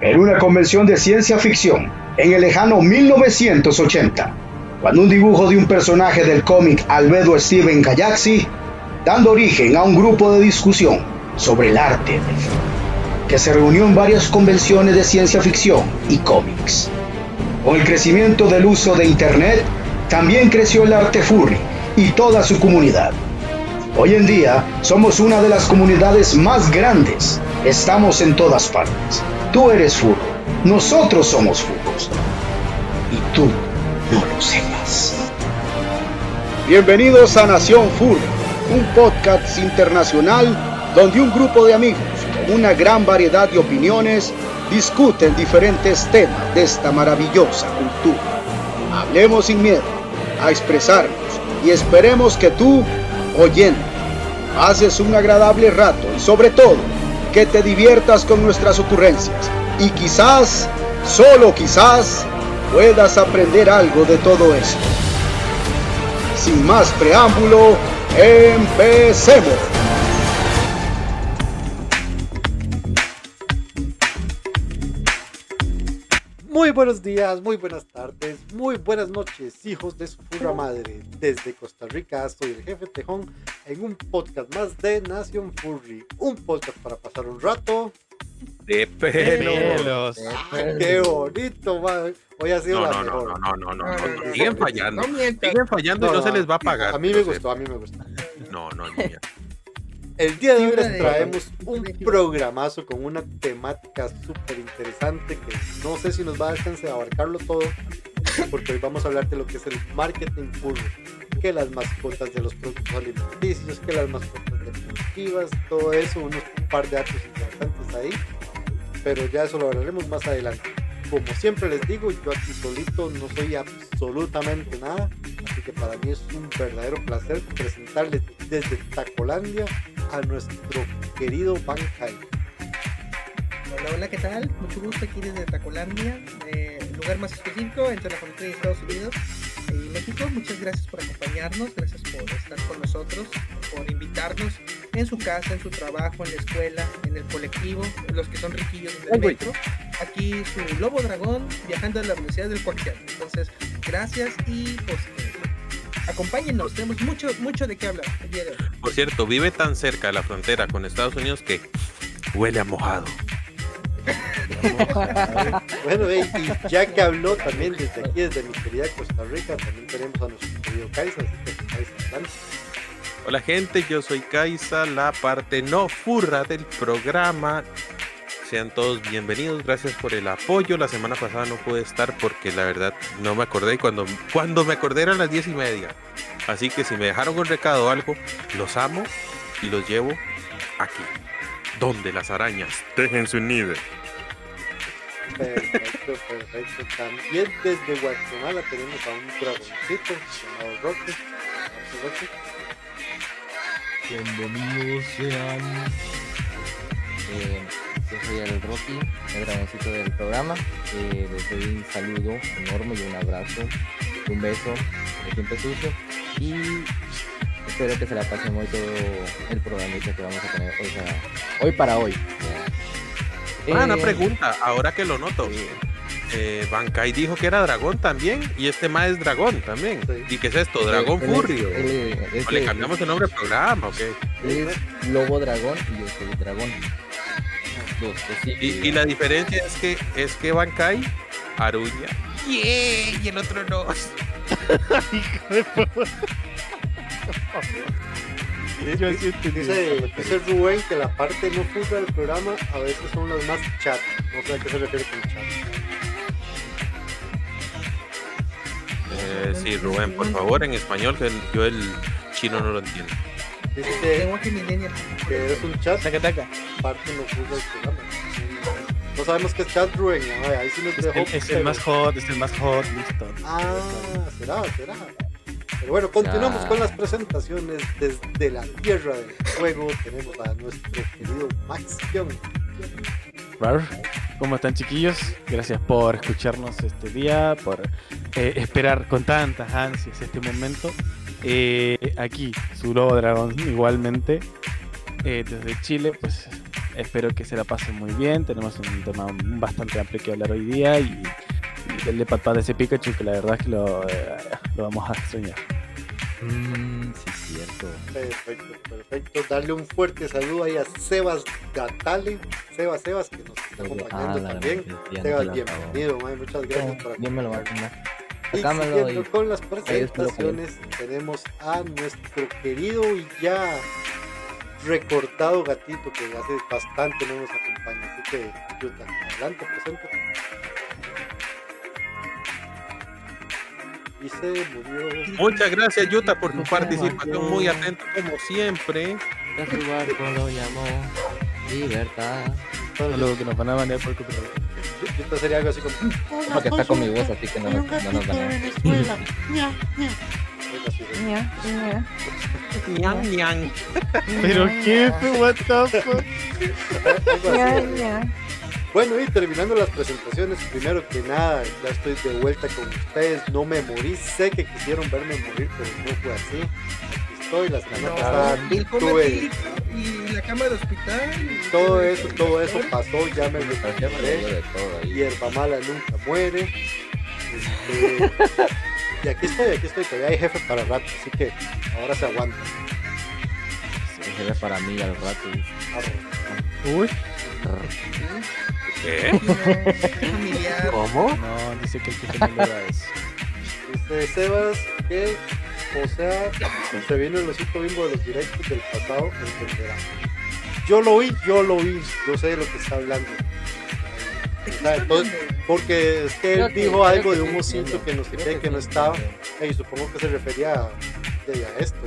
en una convención de ciencia ficción en el lejano 1980, cuando un dibujo de un personaje del cómic Albedo Steven Kayaxi, dando origen a un grupo de discusión sobre el arte que se reunió en varias convenciones de ciencia ficción y cómics. Con el crecimiento del uso de Internet, también creció el arte furry y toda su comunidad. Hoy en día somos una de las comunidades más grandes. Estamos en todas partes. Tú eres furro. Nosotros somos furros. Y tú no lo sepas. Bienvenidos a Nación Furry, un podcast internacional donde un grupo de amigos con una gran variedad de opiniones discuten diferentes temas de esta maravillosa cultura. Hablemos sin miedo a expresarnos y esperemos que tú, oyendo, haces un agradable rato y sobre todo que te diviertas con nuestras ocurrencias y quizás, solo quizás, puedas aprender algo de todo esto. Sin más preámbulo, empecemos. Muy buenos días, muy buenas tardes, muy buenas noches, hijos de su furra madre. Desde Costa Rica, soy el jefe Tejón en un podcast más de Nación Furry. Un podcast para pasar un rato. De pelos. ¡Qué bonito, madre! Hoy ha sido No, la no, no, mejor. no, no, no, no, No, no, no, Siguen no, fallando. no. Siguen fallando y no se les va a pagar. A mí me gustó, a mí me gustó. No, no, niña. El día de hoy les traemos un programazo con una temática súper interesante que no sé si nos va a alcanzar a abarcarlo todo, porque hoy vamos a hablar de lo que es el marketing furry, que las mascotas de los productos alimenticios, que las mascotas deportivas, todo eso, unos un par de datos interesantes ahí, pero ya eso lo hablaremos más adelante. Como siempre les digo, yo aquí solito no soy absolutamente nada, así que para mí es un verdadero placer presentarles desde Tacolandia a nuestro querido Bankai. Hola, hola, ¿qué tal? Mucho gusto aquí desde Tacolandia, eh, lugar más específico entre la frontera de Estados Unidos y México. Muchas gracias por acompañarnos, gracias por estar con nosotros, por invitarnos en su casa, en su trabajo, en la escuela, en el colectivo, los que son riquillos del metro. Aquí su lobo dragón viajando a la Universidad del Coaxial. Entonces, gracias y pues eh, acompáñennos, tenemos mucho, mucho de qué hablar el día de hoy. Por cierto, vive tan cerca de la frontera con Estados Unidos que huele a mojado. Bueno, eh, y ya que habló también desde aquí, desde mi querida Costa Rica, también tenemos a nuestro querido Kaisa, así que Kaisa. Hola gente, yo soy Kaisa, la parte no furra del programa. Sean todos bienvenidos, gracias por el apoyo. La semana pasada no pude estar porque la verdad no me acordé y cuando, cuando me acordé eran las diez y media. Así que si me dejaron un recado o algo, los amo y los llevo aquí, donde las arañas tejen su nido. Perfecto, perfecto. También desde Guatemala tenemos a un dragoncito llamado Rocky. Rocky. Bienvenidos sean. Eh, yo soy el Rocky, el dragoncito del programa. Eh, les doy un saludo enorme y un abrazo, un beso de siempre sucio. Y espero que se la pasen hoy todo el programita que vamos a tener hoy para hoy. Para hoy. Ah, una Eh, pregunta, ahora que lo noto. eh, Eh, Bankai dijo que era dragón también y este más es dragón también. Sí. ¿Y qué es esto? ¿Dragón furry? o le cambiamos el nombre al programa? ok? es lobo dragón y yo soy dragón. Dos, sí, Y, y la diferencia es que es que Bankai aruña. Yeah, y el otro no. Yo Dice, dice Rubén que la parte no furra del programa a veces son las más chat. No sé a qué se refiere con chat. Eh, sí, Rubén, por favor, en español, que el- yo el chino no lo entiendo. Dice Lenguaje millennial. que es un chat, Taca, taca. parte no furra del programa. No sabemos qué es chat, Rubén. Ahí sí nos Es dejó. el, es el más hot, es el más hot, listo. Ah, será, será. Pero bueno, continuamos con las presentaciones desde la tierra del fuego. Tenemos a nuestro querido Max Young. Rar, ¿Cómo están chiquillos? Gracias por escucharnos este día, por eh, esperar con tantas ansias este momento. Eh, aquí, su lobo dragón igualmente, eh, desde Chile, pues espero que se la pasen muy bien. Tenemos un tema bastante amplio que hablar hoy día y, y el de papá de ese Pikachu que la verdad es que lo, eh, lo vamos a extrañar. Mm, sí, cierto. Perfecto, perfecto. Darle un fuerte saludo ahí a Sebas Gatale. Sebas, Sebas, que nos está acompañando Ah, también. Sebas, bienvenido, muchas gracias por Yo me lo voy a acompañarnos. Y siguiendo con las presentaciones, tenemos a nuestro querido y ya recortado gatito que hace bastante no nos acompaña. Así que, Yuta, adelante, preséntate. Y se murió. Muchas gracias, Yuta, por tu participación. Muy atento, como siempre. Ya su barco lo llamó Libertad. Algo que nos van a banear por copyright. Yuta sería algo así como. Porque está con mi voz, así que no, nos- no nos van a. Ñan, ñan. Pero jefe, what the fuck. Bueno, y terminando las presentaciones, primero que nada, ya estoy de vuelta con ustedes. No me morí, sé que quisieron verme morir, pero no fue así. Aquí estoy, la semana pasada el coma tuve etílico y la cama de hospital. y- todo eso, todo eso pasó, ya me recuperé. todo. Hierba mala nunca muere. Este, y aquí estoy, aquí estoy, todavía hay jefe para rato, así que ahora se aguanta. Se ve para mí al rato. y-. Uy. ¿Qué? No. ¿Cómo? No, dice que el jefe no le da eso. Dice Sebas que, o sea, se vino el osito bimbo de los directos del pasado, entenderá. Yo lo vi, yo lo vi, yo sé de lo que está hablando. ¿De qué O sea, está entonces, porque es que él que- dijo algo de un osito que no sé qué, que que no estaba, y supongo que se refería a, de- a esto,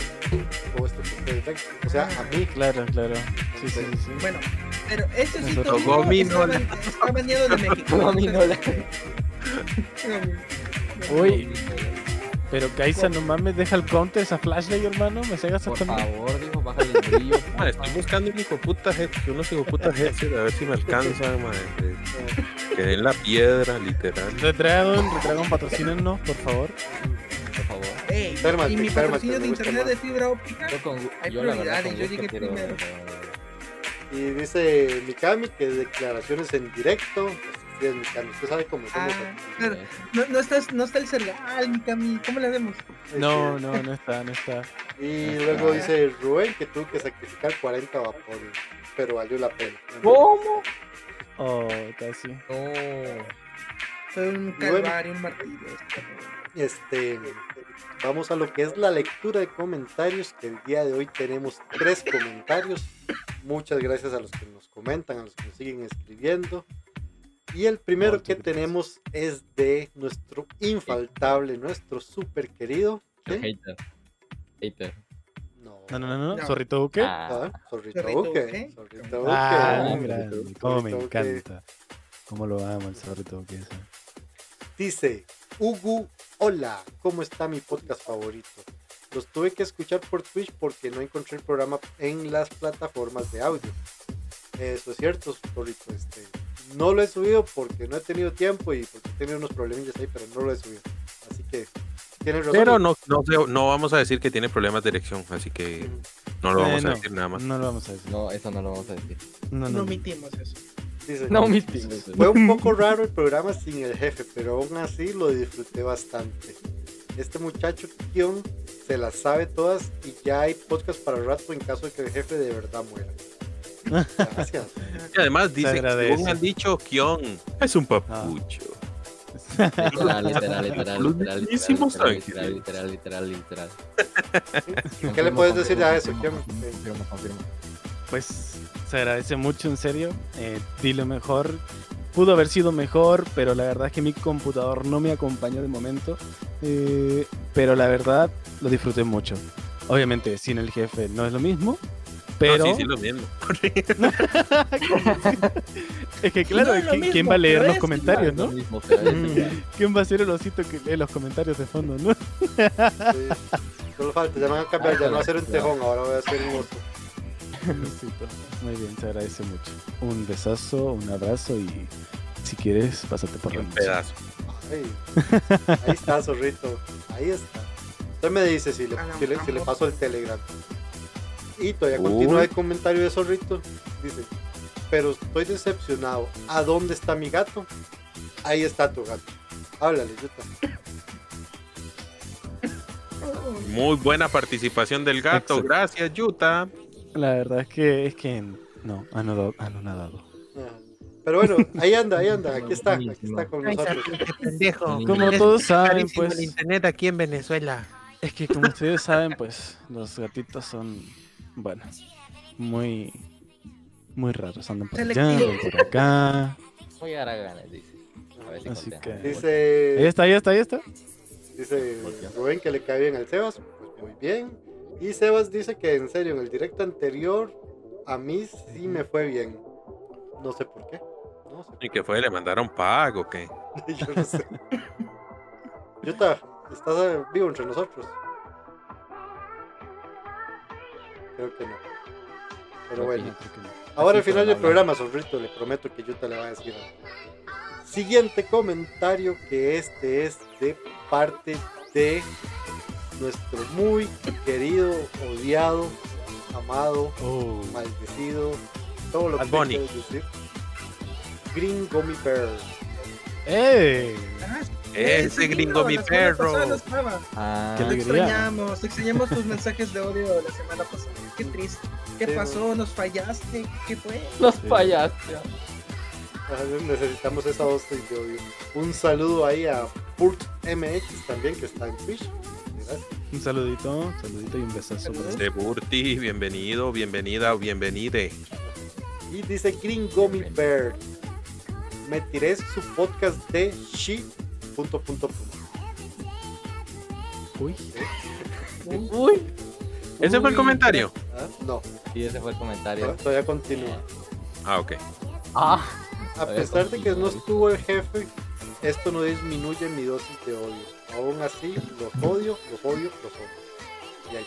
o esto que ustedes ven, o sea, a mí. Claro, claro. Sí, sí, sí. sí. Bueno, pero este sí Nosotros- está, Gominola. está baneado de México. Gominola. Uy, pero Kaisa, no mames, deja el counter esa flashlight, hermano. Me cegas Por hasta mí. favor, dijo, baja el brillo. Ma, estoy buscando un hijo puta headset, unos hijo puta headset, a ver si me alcanza, ma, de- que den la piedra, literal. Retragon, Retragon, patrocínenos, por favor. Por favor. Ey, y mi patrocinio de internet más. de fibra óptica. Hay yo la verdad prioridades, con yo llegué primero. Y dice Mikami que declaraciones en directo, Mikami, usted sabe cómo somos Ah. No, no, estás, no está el Sergal, mi Cami. ¿Cómo le hacemos? No, Este, no, no está, no está. Y luego dice Rubén que tuvo que sacrificar 40 vapores, pero valió la pena. ¿Cómo? Oh, casi. No. Fue un calvario, un martirio. Este, vamos a lo que es la lectura de comentarios, que el día de hoy tenemos tres comentarios. Muchas gracias a los que nos comentan, a los que nos siguen escribiendo. Y el primero que tenemos es de nuestro infaltable, nuestro super querido. ¿qué? Hater. Hater. No, No, no, no, no. No. ¿Zorrito Duque? Ah, Ah, Zorrito Duque. Zorrito Duque. Ah, grande. Cómo me encanta. Cómo lo amo el Zorrito Duque. ese. Dice, Ugu, hola, ¿cómo está mi podcast favorito? Los tuve que escuchar por Twitch porque no encontré el programa en las plataformas de audio. Eso es cierto, Zorrito, este, no lo he subido porque no he tenido tiempo y porque he tenido unos problemillas ahí, pero no lo he subido. Así que tienes razón. Pero no, no, sé, no vamos a decir que tiene problemas de erección, así que no lo vamos Eh, a decir nada más. No lo vamos a decir. no, eso no lo vamos a decir. No, No no. omitimos eso. No omitimos. Fue un poco raro el programa sin el jefe, pero aún así lo disfruté bastante. Este muchacho Kion se las sabe todas y ya hay podcast para rato en caso de que el jefe de verdad muera. Gracias. Y además dice, según han dicho, Kion es un papucho. Literal, literal, literal, literal, literal, literal, literal, literal, literal. ¿Qué le puedes decir a eso, Confirmo, Kion? confirmo, confirmo. Pues se agradece mucho, en serio. Eh, di lo mejor. Pudo haber sido mejor, pero la verdad es que mi computador no me acompañó de momento. Eh, pero la verdad lo disfruté mucho. Obviamente, sin el jefe no es lo mismo. Pero No, sí, sí, lo mismo. es que claro, No es lo ¿quién, mismo, quién va a leer los comentarios, Lo no? mismo, Mm. ¿Quién va a ser el osito que lee los comentarios de fondo, no? Sí. Solo falta, ya me van a cambiar, ya no va a ser un tejón, ahora voy a hacer un oso. Osito. Muy bien, se agradece mucho. Un besazo, un abrazo y si quieres, pásate por la un noche. pedazo. Ay, ahí está, zorrito. Ahí está. Usted me dice si le, si le, si le paso el telegram. Y todavía continúa el comentario de zorrito. Dice, pero estoy decepcionado. ¿A dónde está mi gato? Ahí está tu gato. Háblale, Yuta. Muy buena participación del gato. Excelente. Gracias, Yuta. La verdad es que es que no, ha nadado. Ha no nadado. Ah, Pero bueno, ahí anda, ahí anda. Aquí está, aquí está con nosotros. pendejo. Como todos saben, pues, internet aquí en Venezuela. es que como ustedes saben, pues, los gatitos son, bueno, muy, muy raros. Andan por allá, andan por acá. Muy haraganes, dice. A ver si Así contesta. que- Ahí Dice, está, ahí está, ahí está. dice Rubén que le cae bien al Sebas. Pues muy bien. Y Sebas dice que en serio, en el directo anterior, a mí sí me fue bien. No sé por qué. No sé. ¿Y qué fue? ¿Le mandaron pago o qué? Yo no sé. Yuta, estás vivo entre nosotros. Creo que no. Pero bueno. Ahora al final del programa, Zorrito, le prometo que Yuta le va a decir. Siguiente comentario que este es de parte de nuestro muy querido, odiado, amado, Oh, maldecido, todo lo que Bad quieras decir. Green Gummy Bear. ¡Eh! Ah, Ese gringo, mi perro. Ah, Qué Te extrañamos, te extrañamos tus mensajes de odio de la semana pasada. Qué triste. ¿Qué Sí, pasó? ¿Nos fallaste? ¿Qué fue? Sí. fallaste. Ah, Necesitamos esa dosis de odio. Un saludo ahí a Purt MX también, que está en Twitch. Un saludito, un saludito y un besazo. De Burti, bienvenido, bienvenida o bienvenide. Y dice Green Gummy Bear. Me tiré su podcast de She. Punto, punto, punto. Uy, Uy. ¿Ese fue el comentario? ¿Ah? No, Sí, ese fue el comentario. todavía continúa. Ah, ok. Ah, A pesar de que no estuvo el jefe, esto no disminuye mi dosis de odio. Aún así, los odio, los odio, los odio. Y ahí.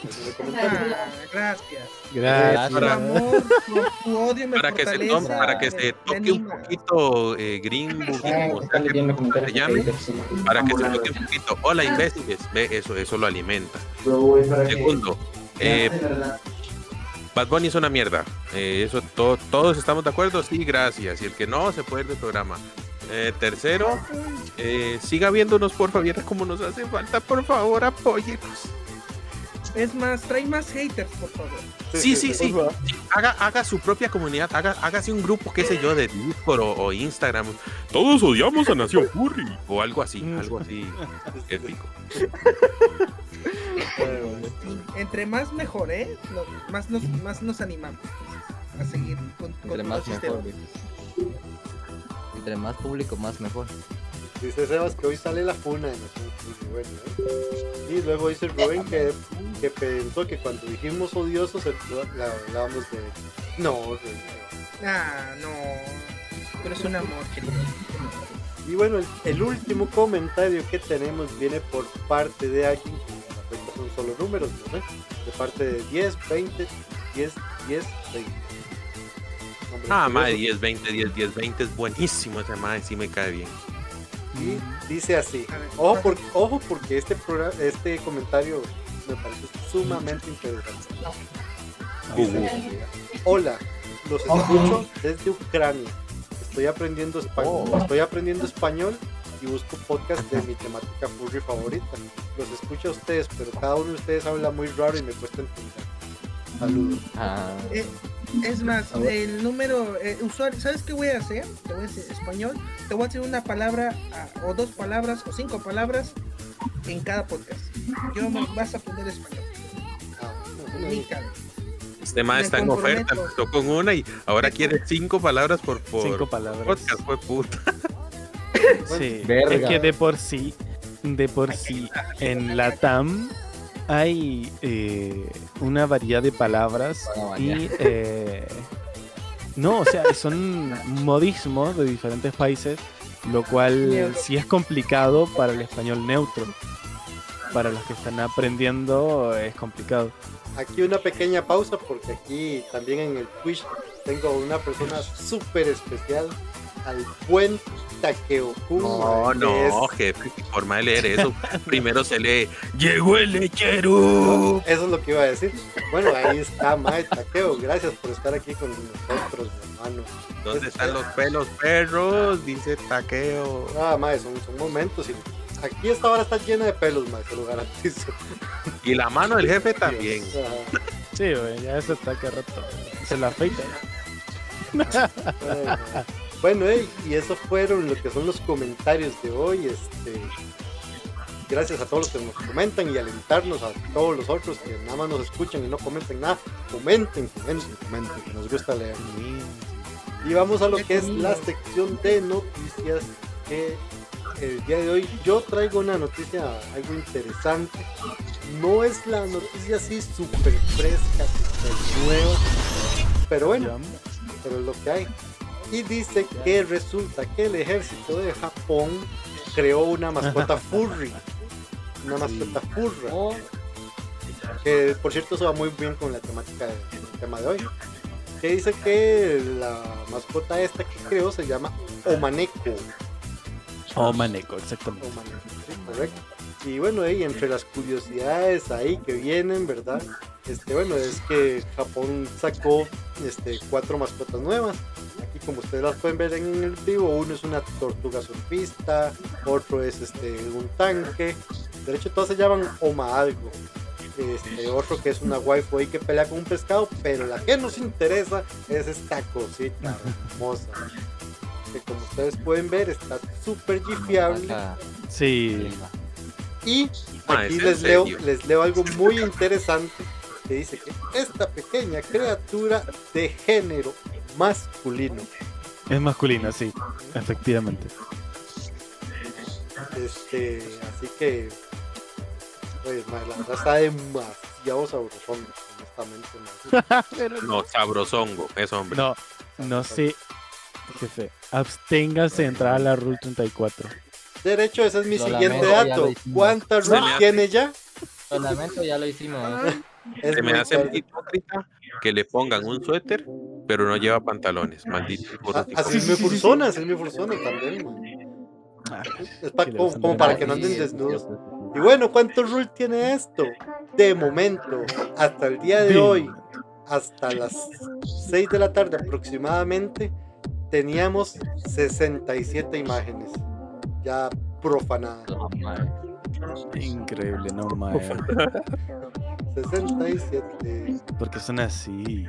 Ah, gracias. gracias. Para- amor, tu, tu odio me Para que se, fortalece, tome- para que me- se me toque un poquito eh, Green, Ah, como está sea que leyendo comentarios. se llame, para que se toque un poquito. Hola, imbéciles. Ve, eso, eso lo alimenta. Segundo, eh, Bad Bunny es una mierda. Eh, eso to- todos estamos de acuerdo. Sí, gracias. Y el que no, se puede ir del programa. Eh, tercero, eh, siga viéndonos, por favor. Cómo nos hace falta. Por favor, apóyenos. Es más, trae más haters, por favor. Sí, sí, sí. Sí, Haga, haga su propia comunidad. Haga, hágase un grupo, qué sé yo, de Discord o, o Instagram. Todos odiamos a Nación Furry. O algo así, algo así épico. Entre más mejor, ¿eh? No, más, nos, más nos animamos a seguir con, con entre tu más mejor. Entre más público, más mejor. Dice Sebas que hoy sale la funa de nosotros. y bueno, ¿eh? Y luego dice Rubén que, que pensó que cuando dijimos odiosos la hablábamos de. No, de- Ah, no. Pero es un amor, querido. Y bueno, el, el último comentario que tenemos viene por parte de alguien que la son solo números, ¿no? sé? De parte de 10, 20, 10, 10, 20. Hombre, Ah, madre, 10, 20, 10, 10, 20 es buenísimo ese madre, sí me cae bien. Y dice así. Por- ojo porque este, programa, este comentario me parece sumamente interesante. Dice, Hola, los escucho desde Ucrania. Estoy aprendiendo español. Oh. Estoy aprendiendo español y busco podcast de mi temática furry favorita. Los escucho a ustedes, pero cada uno de ustedes habla muy raro y me cuesta entender. Saludos. Ah, Eh, es más, el número, eh, usuario, ¿sabes qué voy a hacer? Te voy a decir español, te voy a decir una palabra ah, o dos palabras o cinco palabras en cada podcast. Yo me vas a aprender español. Ah, Ni cabe. Este madre Me está en oferta, empezó con una y ahora quiere cinco palabras por, por Cinco palabras. podcast, fue puta. Sí, Verga. es que de por sí, de por sí, en la TAM hay eh, una variedad de palabras Para y eh, no, o sea, son modismos de diferentes países, lo cual Neutro. sí es complicado para el español neutro. Para los que están aprendiendo es complicado. Aquí una pequeña pausa porque aquí también en el Twitch tengo una persona súper especial al buen Takeo Kun. No, no, es- jefe, qué forma de leer eso. Primero se lee, llegó el lechero. Eso es lo que iba a decir. Bueno, ahí está, Mae Takeo. Gracias por estar aquí con nosotros, mi hermano. ¿Dónde están los pelos perros? Dice Taqueo. Ah, Mae, son, son momentos. Y aquí esta hora está llena de pelos, Mae, se lo garantizo. Y la mano del jefe también. Sí, güey, ya eso está que rato. Se la afeita. Ay. Bueno, eh, y eso fueron lo que son los comentarios de hoy. Este, gracias a todos los que nos comentan y alentarnos a todos los otros que nada más nos escuchan y no comenten nada. Comenten, comenten, comenten, que nos gusta leer. Y vamos a lo que es la sección de noticias que el día de hoy yo traigo una noticia algo interesante. No es la noticia así súper fresca, súper nueva, pero bueno, pero es lo que hay. Y dice que resulta que el ejército de Japón creó una mascota furry. Una mascota furra. Oh, Que por cierto eso va muy bien con la temática del tema de hoy. Que dice que la mascota esta que creó se llama Omaneko. Maneco, exactamente. Omaneko, sí, correcto. Y bueno, y entre las curiosidades ahí que vienen, ¿verdad? Este, bueno, es que Japón sacó este, cuatro mascotas nuevas. Aquí como ustedes las pueden ver en el vivo, uno es una tortuga surfista, otro es este, un tanque. De hecho, todas se llaman Oma algo. Este, otro que es una waifu ahí que pelea con un pescado, pero la que nos interesa es esta cosita hermosa. Que como ustedes pueden ver está súper gifiable. Sí. Y aquí ¿es en les leo, les leo algo muy interesante que dice que esta pequeña criatura de género masculino, Es masculina, sí, efectivamente. este, así que, pues, la verdad está demasiado sabrosón, honestamente. Pero No, sabrosongo, es hombre. no, no sé, jefe. Absténgase de entrar a la Rule 34. De hecho, ese es mi Lo siguiente lamento, dato. ¿Cuántas rules hace- tiene ya? Lo lamento, ya lo hicimos. Es Se me hace tarde. hipócrita que le pongan un suéter, pero no lleva pantalones. Maldito. Ah, Así Sí, es mi fursona, así es mi fursona también. ma. Ah, Es pa- como, como para que no anden desnudos. Y bueno, ¿cuántos rules tiene esto? De momento, hasta el día de hoy, hasta las 6 de la tarde aproximadamente, teníamos 67 imágenes ya madre. Increíble, no mames. 67. Porque son así.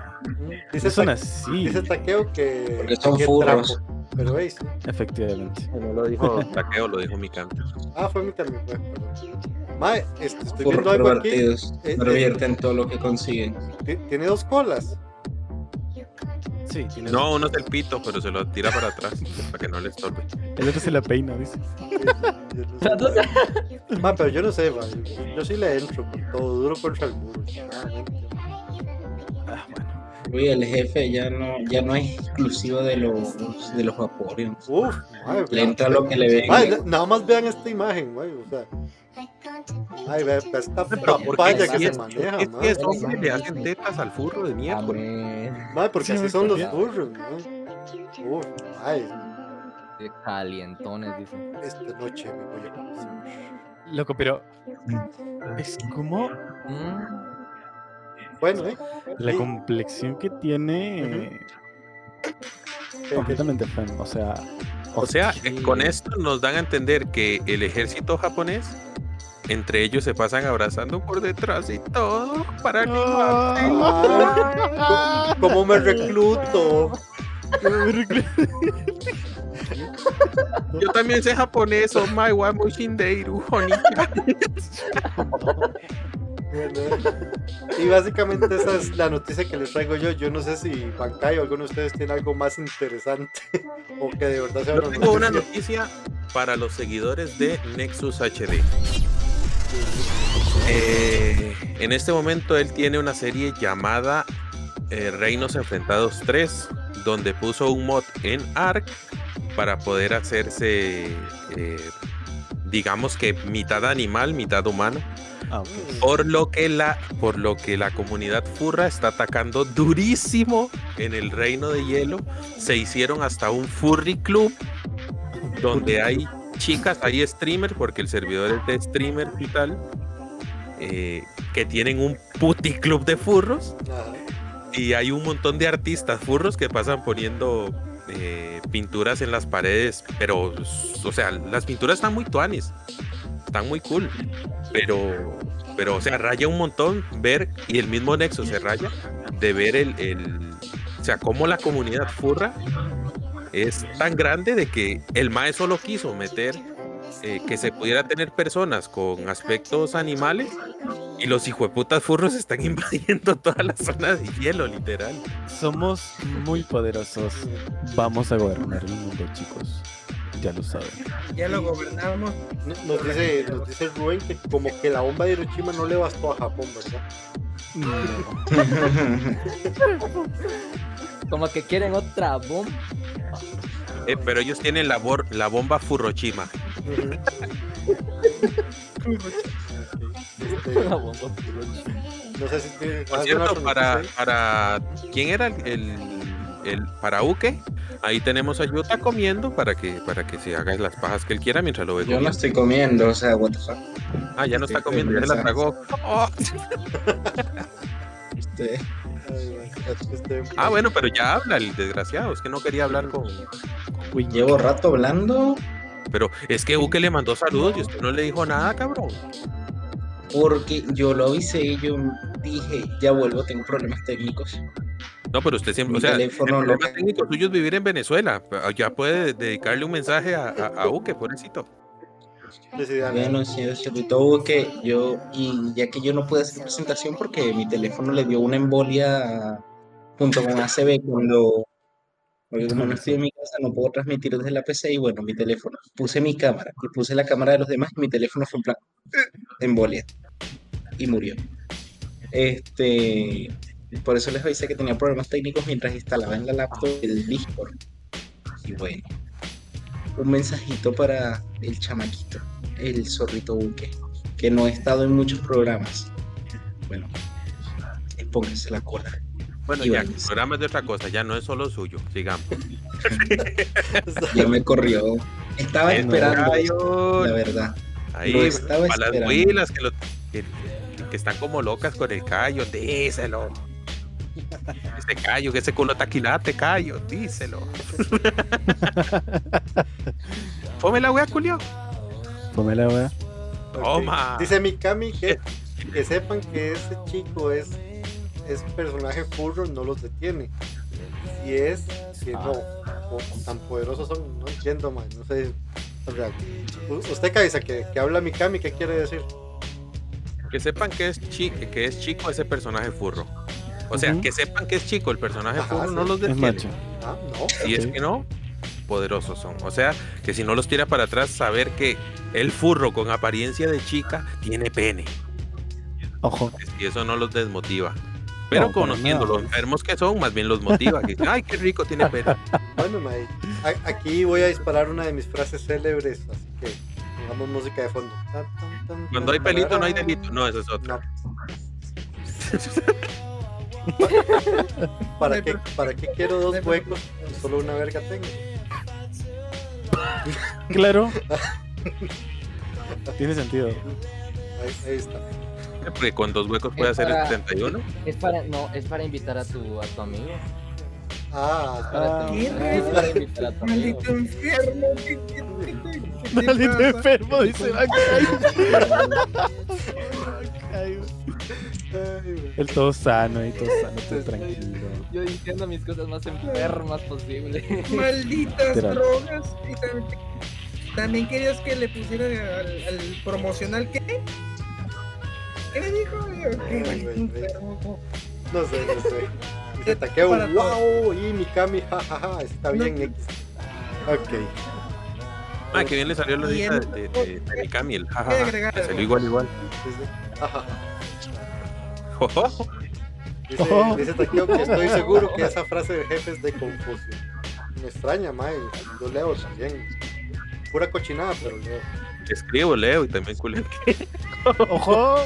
Dice, Son así. dice Taqueo que, Porque son que furros. trapo. Pero veis, Efectivamente. No lo dijo Taqueo, lo dijo mi canto. ah, fue mi término. pues. Mae, este, estoy viendo algo aquí. pervertidos. Eh, Pervierten todo lo que consiguen. Ti- Tiene dos colas. Sí, tiene No, uno es el pito, pero se lo tira para atrás para que no le estorbe. El otro se la peina, dice. Ma, pero yo no sé, ma, yo, sí le entro con todo duro contra el muro. Ah, bueno. Uy, el jefe ya no, ya no es exclusivo de los de los vaporeos. Uf, Le entra lo que le venga. na- nada más vean esta imagen, ma, o sea. Ay, ve, esta Pero ¿por qué papaya que se maneja, es que es hombre, le hacen tetas al furro de miércoles. Amén. Ma, porque Sí, así son los burros, ¿no? Uf, ay, Qué calientones, dice. esta noche me voy a conocer. Loco, pero. Es como Mm, Bueno, ¿eh? la Sí. complexión que tiene. Completamente fem. O sea. O sea, eh, con esto nos dan a entender que el ejército japonés, entre ellos se pasan abrazando por detrás y todo para animarse. Ay, ¿cómo- ¿Cómo me recluto? Yo también sé japonés, oh my wa mushindeiru, honey. Bueno, y básicamente esa es la noticia que les traigo yo. Yo no sé si Bankai o alguno de ustedes tiene algo más interesante o que de verdad sea una tengo una noticia. noticia para los seguidores de Nexus HD. Eh, en este momento él tiene una serie llamada eh, Reinos Enfrentados 3, donde puso un mod en Ark para poder hacerse, eh, digamos que mitad animal, mitad humano. Ah, ok. Por lo que la, por lo que la comunidad furra está atacando durísimo en el reino de hielo. Se hicieron hasta un furry club donde hay chicas, hay streamers, porque el servidor es de streamers y tal, eh, que tienen un puti club de furros. Y hay un montón de artistas furros que pasan poniendo eh, pinturas en las paredes, pero, o sea, las pinturas están muy tuanis, están muy cool, pero, pero, o sea, raya un montón ver, y el mismo Nexo se raya, de ver el, o sea, cómo la comunidad furra es tan grande de que el MAE solo quiso meter eh, que se pudiera tener personas con aspectos animales y los hijueputas furros están invadiendo toda la zona de hielo, literal. Somos muy poderosos. Vamos a gobernar el mundo, chicos. Ya lo saben. Ya lo gobernamos. No- Nos dice, nos dice Rubén que como que la bomba de Hiroshima no le bastó a Japón, ¿verdad? Como que quieren otra bomba. Eh, pero ellos tienen la, bor- la bomba Furoshima. Este, no sé si tiene Por alguna cierto, para, para ¿quién era el, el, el- para Uke? Ahí tenemos a Yuta comiendo para que para que se haga las pajas que él quiera mientras lo ve Yo no estoy comiendo, o sea, what the fuck. Ah, ya no está comiendo, ya se la tragó. Oh. Este, bueno, este, Ah, bueno, pero ya habla el desgraciado. Es que no quería hablar con. Uy, llevo rato hablando Pero es que Uke le mandó saludos y usted no le dijo nada, cabrón. porque yo lo avisé y yo dije, ya vuelvo, tengo problemas técnicos. No, pero usted siempre, o sea, el problema técnico suyo es vivir en Venezuela. Ya puede dedicarle un mensaje a, a, a Uke, pobrecito. Bueno, señor Cerrito, que yo, y ya que yo no pude hacer presentación porque mi teléfono le dio una embolia junto con ACB cuando, porque como no estoy en mi casa no puedo transmitir desde la PC y bueno, mi teléfono, puse mi cámara y puse la cámara de los demás y mi teléfono fue en plan embolia y murió. Este, por eso les avisé que tenía problemas técnicos mientras instalaba en la laptop el Discord. Y bueno, un mensajito para el chamaquito, el zorrito buque, que no ha estado en muchos programas. Bueno, pónganse la cola. Bueno, Y ya, el programa es de otra cosa, ya no es solo suyo. Sigamos. Ya me corrió. Estaba El esperando, la verdad. Ahí, Lo estaba para las esperando. huilas que, lo- que, que están como locas con el callo, díselo. Este callo, que ese culo taquilate, callo, díselo. Fome la wea, culio. Ponme la wea. Ok. Toma. Dice Mikami que, que sepan que ese chico es, es personaje furro, no los detiene. Si es que no, o tan poderosos son, no entiendo, man, no sé. o sea, usted cabeza que, que habla Mikami, ¿qué quiere decir? Que sepan que es, chi- que es chico ese personaje furro. O sea, que sepan que es chico el personaje Ajá, furro, no los Es detiene. macho. Ah, no. Si es que no, poderosos son. O sea, que si no los tira para atrás, saber que el furro con apariencia de chica tiene pene. Ojo. Y eso no los desmotiva. Pero No, conociendo nada. lo enfermos que son, más bien los motiva. Que, Ay, qué rico tiene pene. Bueno, mae, a- aquí voy a disparar una de mis frases célebres, así que pongamos música de fondo. Tan, tan, tan, Cuando hay pelito no hay delito. No, eso es otro. No. ¿Para qué, ¿Para qué quiero dos huecos solo una verga tengo? Claro. Tiene sentido. Ahí, ahí está. Porque con dos huecos puede hacer el para- 71. Es para, no, es para invitar a tu, a tu amigo. Ah, Para Ah. tu- ¿Qué es para invitar a tu amigo. Maldito enfermo. ¿qué- qué- qué- qué te Maldito enfermo, dice. El todo sano y todo sano, todo tranquilo. Yo diciendo mis cosas más enfermas posible. Malditas Literal. drogas. Y también, también querías que le pusiera al, al promocional ¿qué? ¿Qué le dijo? Enfermo. no sé, no sé. Dice Takeo, Para wow, y Mikami, jajaja, está bien X. Ok. Ah, que bien le salió la Y lista el- de, de, de Mikami, el jajaja. agregar Le salió igual, igual. Dice, Oh. dice Takeo que estoy seguro que esa frase del jefe es de Confucio. Me extraña, mae. Yo leo también. Pura cochinada, pero leo. Escribo, leo y también culeo. Ojo.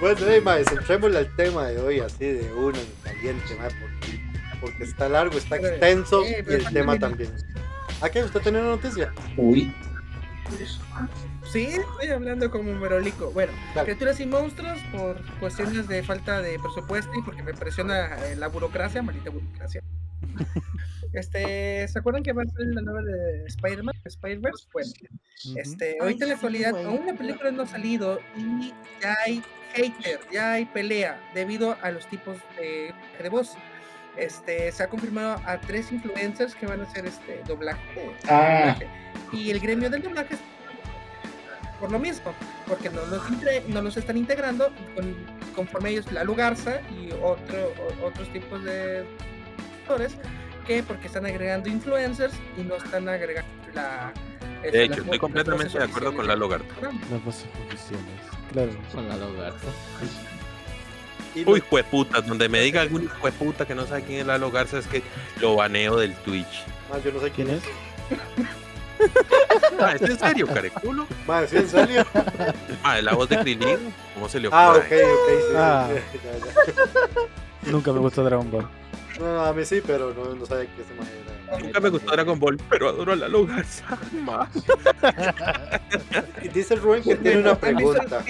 Bueno, hey, mae, centrémosle al tema de hoy así de uno en caliente, mae, porque, porque está largo, está extenso eh, y el tema también- también. ¿A qué? ¿Usted tenía una noticia? Uy, Sí, estoy hablando como merolico. Bueno, Dale. criaturas y monstruos por cuestiones de falta de presupuesto y porque me presiona eh, la burocracia, maldita burocracia. Este, ¿se acuerdan que va a ser la nueva de Spider-Man, Spider-Verse? Bueno, este, ahorita en la actualidad aún la película no ha salido y ya hay hater, ya hay pelea debido a los tipos de, de voz. Este, se ha confirmado a tres influencers que van a hacer este doblaje. Ah. doblaje. Y el gremio del doblaje por lo mismo, porque no los, no los están integrando con- conforme ellos Lalo Garza y otro, o- otros tipos de actores que porque están agregando influencers y no están agregando la De hecho, estoy completamente de acuerdo con oficiales Lalo del Garza. programa. Las voces oficiales. Claro. Con la lagarta. Y Uy, jueputas, donde me diga algún jueputa que no sabe quién es Lalo Garza es que lo baneo del Twitch. mae, yo no sé ¿Quién es. Es? Ah, ¿es en serio, careculo? Mae, ¿sí, en serio? Ah, la voz de Krilin, ¿cómo se le ocurre? Ah, ok, ok, sí. Ah. ya, ya. Nunca me gustó Dragon Ball. No, a mí sí, pero no, no sabía que ese mae era. Nunca me gustó Dragon Ball, pero adoro a Lalo Garza. más. Y dice Rubén que tiene una ¿Han visto- pregunta.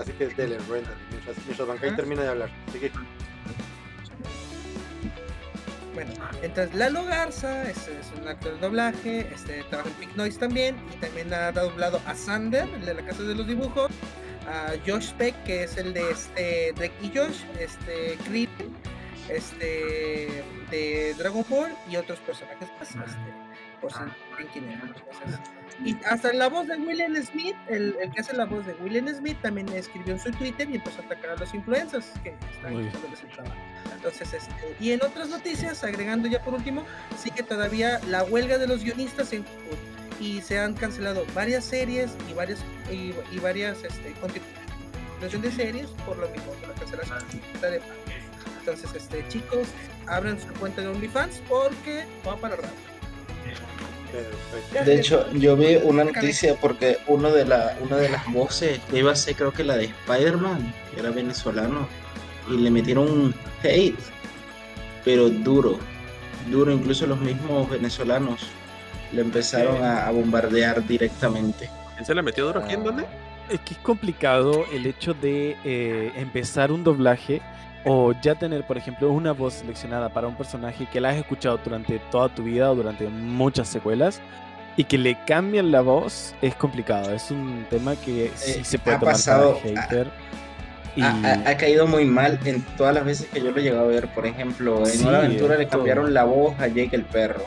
Así que dele, Rubén, mientras, mientras Bancay Ah. termina de hablar. Sigue. Bueno, entonces Lalo Garza es, es un actor de doblaje, este, trabaja en Pink Noise también, y también ha doblado a Sander, el de la Casa de los Dibujos, a Josh Peck, que es el de este, Drake y Josh, este, Creed, este, de Dragon Ball y otros personajes más, este, por si saben quién era. Entonces, y hasta la voz de William Smith, el, el que hace la voz de William Smith, también escribió en su Twitter y empezó a atacar a los influencers que están quitándoles el trabajo. Entonces, este, y en otras noticias, agregando ya por último, sí que todavía la huelga de los guionistas en y se han cancelado varias series y varias y, y varias este, continuación de series por lo mismo, por la cancelación de pagos. Entonces, este, chicos, abran su cuenta de OnlyFans porque va para rato. De hecho, yo vi una noticia porque uno de, la, una de las voces que iba a ser, creo que la de Spider-Man, que era venezolano, y le metieron un hate, pero duro, duro, incluso los mismos venezolanos le empezaron a, a bombardear directamente. ¿Quién se la metió duro aquí en dónde? Es que es complicado el hecho de eh, empezar un doblaje o ya tener, por ejemplo, una voz seleccionada para un personaje que la has escuchado durante toda tu vida o durante muchas secuelas y que le cambien la voz es complicado. Es un tema que sí Eh, se puede ha tomar pasado- para hater. Y Ha, ha- ha caído muy mal en todas las veces que yo lo he llegado a ver. Por ejemplo, en Sí, una aventura en le todo. cambiaron la voz a Jake el perro.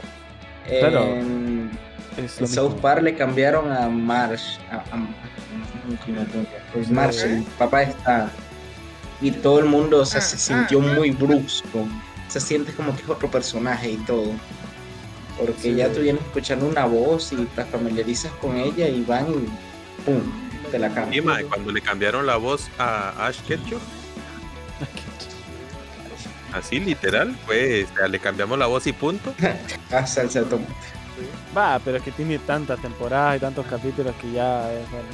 Claro, En, en South. Park le cambiaron a Marsh. A, a- pues Marsh, el papá está. Y todo el mundo o sea, Ah, se sintió ah, ah. muy brusco. Se siente como que es otro personaje y todo. Porque Sí. ya tú vienes escuchando una voz y te familiarizas con ella y van y ¡pum! te la Y cambian. mae, cuando le cambiaron la voz a Ash Ketchum, así literal, pues le cambiamos la voz y punto. Salsa de tomate. Va, pero es que tiene tantas temporadas y tantos capítulos que ya es bueno.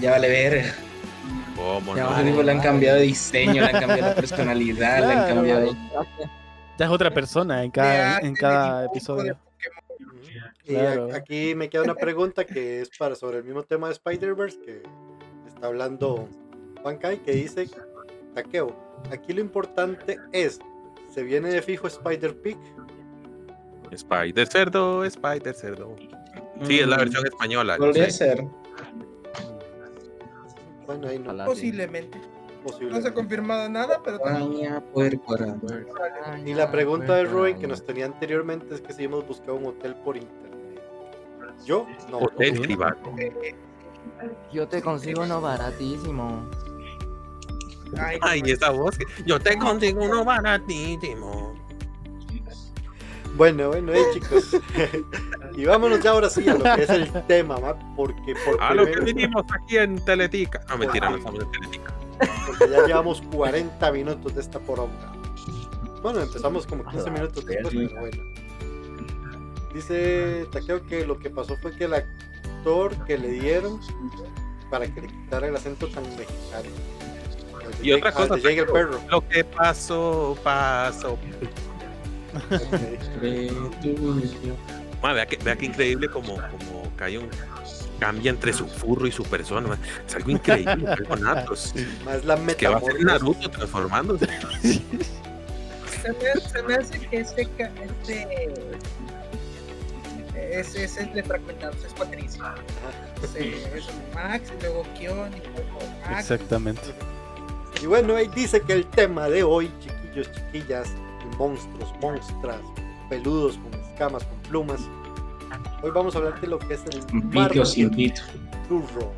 Ya vale ver. ¿Cómo Ya no? Digo, le han cambiado de diseño, le han cambiado la personalidad, le han cambiado. Ya es otra persona en De cada, en de cada episodio. de Pokémon. Y aquí me queda una pregunta que es para sobre el mismo tema de Spider-Verse que está hablando Bankai que dice Takeo, aquí lo importante es se viene de fijo Spider-Pig Spider Cerdo, Spider Cerdo. Sí, es la Mm, versión española. Podría ser. Bueno ahí no Ojalá sí. Posiblemente. No se ha confirmado nada, pero también. Y la pregunta de Rubén que nos tenía anteriormente es que si hemos buscado un hotel por internet yo no Hotel privado. Yo te consigo uno baratísimo. Ay, esa voz. Yo te consigo uno baratísimo. Bueno, bueno, eh, chicos. y vámonos ya ahora sí a lo que es el tema, ¿va? porque por A lo que vinimos aquí en Teletica. No, mentira, no estamos en Teletica. porque ya llevamos 40 minutos de esta poronga. Bueno, empezamos como 15 minutos después, pero bueno. Dice Takeo que lo que pasó fue que la traductor que le dieron para que le quitara el acento tan mexicano. Y otra cosa, el perro. Lo que pasó, pasó. Vea, que, vea que increíble como, como cae un cambia entre su furro y su persona. Es algo increíble. algo nato. Es Más la que va a ser. Naruto transformándose. Se me, se me hace que este, ca- este es, es el de fragmentados, es Patricio. Es, eh, es Max, y luego Kion, y luego Max. Exactamente. Y bueno, ahí dice que el tema de hoy, chiquillos, chiquillas, monstruos, monstras, peludos, con escamas, con plumas. Hoy vamos a hablar de lo que es el marketing furro.